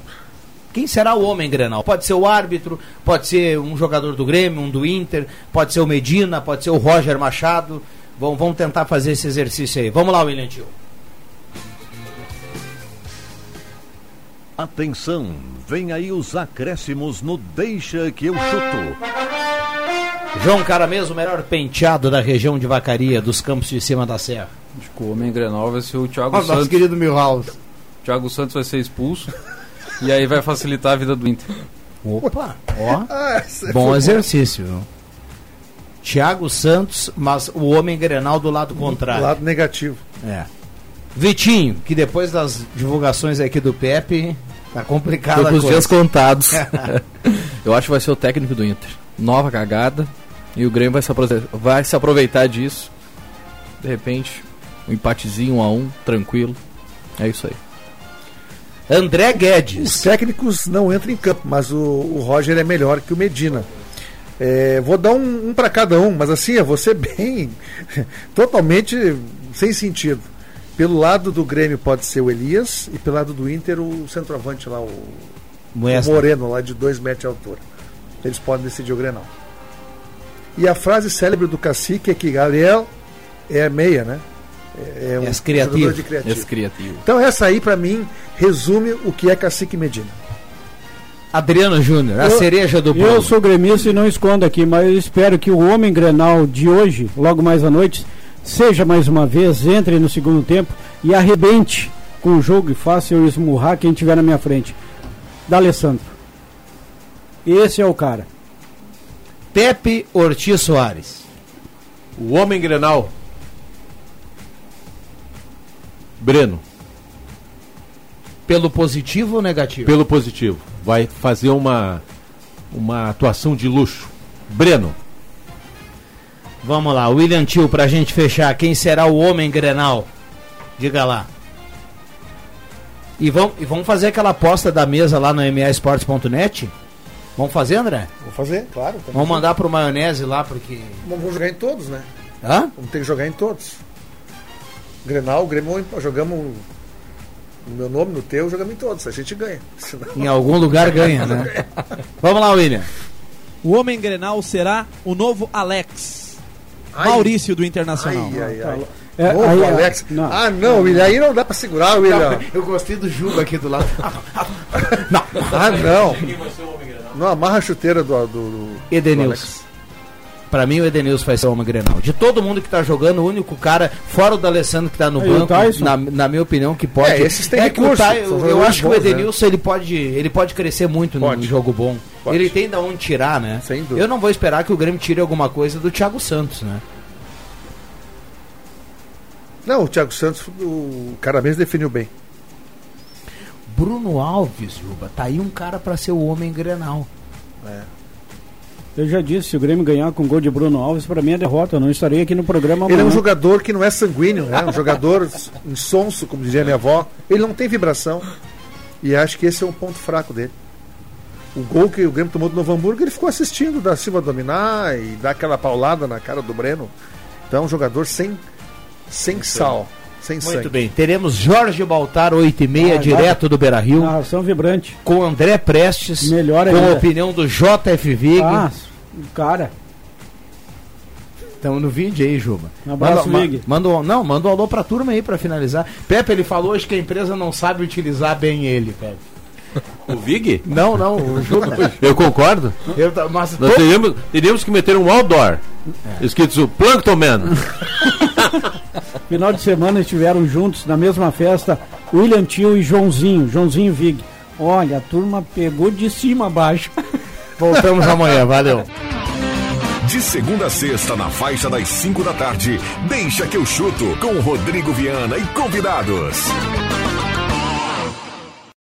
[SPEAKER 1] Quem será o homem grenal? Pode ser o árbitro, pode ser um jogador do Grêmio, um do Inter, pode ser o Medina, pode ser o Roger Machado. Vamos, vamos tentar fazer esse exercício aí. Vamos lá, William Tio.
[SPEAKER 10] Atenção, vem aí os acréscimos no Deixa que eu chuto.
[SPEAKER 1] João Caramês, o melhor penteado da região de Vacaria, dos campos de cima da serra.
[SPEAKER 5] Acho que o homem Grenal vai ser o Thiago
[SPEAKER 1] nosso
[SPEAKER 5] Santos.
[SPEAKER 1] querido Milhouse.
[SPEAKER 5] Thiago Santos vai ser expulso. e aí vai facilitar a vida do Inter.
[SPEAKER 1] Opa, ó.
[SPEAKER 3] Ah, essa
[SPEAKER 1] Bom exercício, viu? Thiago Santos, mas o homem grenal do lado contrário.
[SPEAKER 3] Lado negativo.
[SPEAKER 1] É. Vitinho, que depois das divulgações aqui do Pepe, tá complicado
[SPEAKER 8] Tô com os
[SPEAKER 1] coisa.
[SPEAKER 8] dias contados. Eu acho que vai ser o técnico do Inter. Nova cagada. E o Grêmio vai se, vai se aproveitar disso. De repente, um empatezinho, um a um, tranquilo. É isso aí.
[SPEAKER 1] André
[SPEAKER 3] Os
[SPEAKER 1] Guedes.
[SPEAKER 3] técnicos não entram em campo, mas o, o Roger é melhor que o Medina. É, vou dar um, um para cada um, mas assim, eu vou ser bem. totalmente sem sentido. Pelo lado do Grêmio pode ser o Elias e pelo lado do Inter o centroavante lá, o, o. Moreno, lá de 2 metros de altura. Eles podem decidir o Grenal. E a frase célebre do cacique é que Gabriel é meia, né? É, é um
[SPEAKER 1] criativo.
[SPEAKER 3] jogador de criativo.
[SPEAKER 8] Esse criativo.
[SPEAKER 3] Então essa aí, pra mim, resume o que é cacique Medina.
[SPEAKER 1] Adriano Júnior, a
[SPEAKER 2] Eu-
[SPEAKER 1] cereja do
[SPEAKER 2] Eu
[SPEAKER 1] bolo.
[SPEAKER 2] sou gremista e não escondo aqui, mas eu espero que o homem grenal de hoje, logo mais à noite, seja mais uma vez, entre no segundo tempo e arrebente com o jogo e faça eu esmurrar quem tiver na minha frente. Da Alessandro. Esse é o cara.
[SPEAKER 1] Pepe Ortiz Soares.
[SPEAKER 12] O homem Grenal. Breno,
[SPEAKER 1] Pelo positivo ou negativo?
[SPEAKER 12] pelo positivo. Vai fazer uma, uma atuação de luxo. Breno,
[SPEAKER 1] Vamos lá, William Tio, pra gente fechar, quem será o homem grenal? Diga lá. E vamos, e vamos fazer aquela aposta da mesa lá no maesportes.net? Vamos fazer, André?
[SPEAKER 3] Vou fazer, claro.
[SPEAKER 1] Vamos mandar pro maionese lá, porque.
[SPEAKER 3] Vamos jogar em todos, né?
[SPEAKER 1] Hã?
[SPEAKER 3] Vamos ter que jogar em todos. Grenal, Grêmio, jogamos no meu nome, no teu, jogamos em todos. A gente ganha. Senão...
[SPEAKER 1] Em algum lugar ganha, né? Vamos lá, William.
[SPEAKER 4] O homem Grenal será o novo Alex.
[SPEAKER 3] Ai.
[SPEAKER 4] Maurício do Internacional.
[SPEAKER 3] Ai, ai, ai.
[SPEAKER 2] É,
[SPEAKER 3] Novo
[SPEAKER 2] aí,
[SPEAKER 3] Alex.
[SPEAKER 2] não.
[SPEAKER 3] Ah, não, William, aí não dá pra segurar, William.
[SPEAKER 1] eu gostei do Juba aqui do lado.
[SPEAKER 3] Ah, não. Não amarra a chuteira do, do, do
[SPEAKER 1] Edenilson. Pra mim, o Edenilson vai ser o homem grenal. De todo mundo que tá jogando, o único cara, fora o do Alessandro que tá no
[SPEAKER 2] o
[SPEAKER 1] banco, na, na minha opinião, que pode.
[SPEAKER 3] É, esses têm
[SPEAKER 1] é
[SPEAKER 3] recurso, são
[SPEAKER 1] eu,
[SPEAKER 3] jogadores
[SPEAKER 1] acho que o
[SPEAKER 3] bons, né?
[SPEAKER 1] Edenilson ele pode, ele pode crescer muito num
[SPEAKER 3] Pode.
[SPEAKER 1] jogo bom.
[SPEAKER 3] Pode.
[SPEAKER 1] Ele tem da onde tirar, né?
[SPEAKER 3] Sem dúvida.
[SPEAKER 1] Eu não vou esperar que o Grêmio tire alguma coisa do Thiago Santos, né?
[SPEAKER 3] Não, o Thiago Santos, o cara mesmo definiu bem.
[SPEAKER 1] Bruno Alves, Juba, tá aí um cara pra ser o homem grenal.
[SPEAKER 2] Eu já disse, se o Grêmio ganhar com gol de Bruno Alves, pra mim é derrota. Eu não estarei aqui no programa
[SPEAKER 3] Ele é
[SPEAKER 2] amanhã.
[SPEAKER 3] um jogador que não é sanguíneo, né? Um jogador insonso, como dizia minha avó. Ele não tem vibração. E acho que esse é um ponto fraco dele. O gol que o Grêmio tomou do Novo Hamburgo, ele ficou assistindo da Silva dominar e dar aquela paulada na cara do Breno. Então é um jogador sem, sem sal, sem
[SPEAKER 1] Muito
[SPEAKER 3] sangue.
[SPEAKER 1] bem. Teremos Jorge Baltar, 8 e meia,
[SPEAKER 2] Ah,
[SPEAKER 1] direto do Beira Rio.
[SPEAKER 2] Narração vibrante.
[SPEAKER 1] Com André Prestes.
[SPEAKER 2] Melhor
[SPEAKER 1] Com a
[SPEAKER 2] ainda.
[SPEAKER 1] opinião do JF Vig.
[SPEAKER 2] Ah, cara.
[SPEAKER 1] Estamos no vídeo aí, Juba.
[SPEAKER 2] Um abraço,
[SPEAKER 1] manda,
[SPEAKER 2] Vig.
[SPEAKER 1] manda, não, manda um alô pra turma aí pra finalizar. Pepe, ele falou hoje que a empresa não sabe utilizar bem ele, Pepe.
[SPEAKER 12] O Vig?
[SPEAKER 1] Não, não, o Juba.
[SPEAKER 12] Eu concordo.
[SPEAKER 1] Eu mas
[SPEAKER 12] Nós teríamos, teríamos que meter um outdoor. Escrito Plankton Man.
[SPEAKER 2] Final de semana estiveram juntos na mesma festa William Tio e Joãozinho, Joãozinho Vig. Olha, a turma pegou de cima a baixo.
[SPEAKER 1] voltamos amanhã, valeu.
[SPEAKER 10] De segunda a sexta, na faixa das 5 da tarde, deixa que eu chuto com Rodrigo Viana e convidados.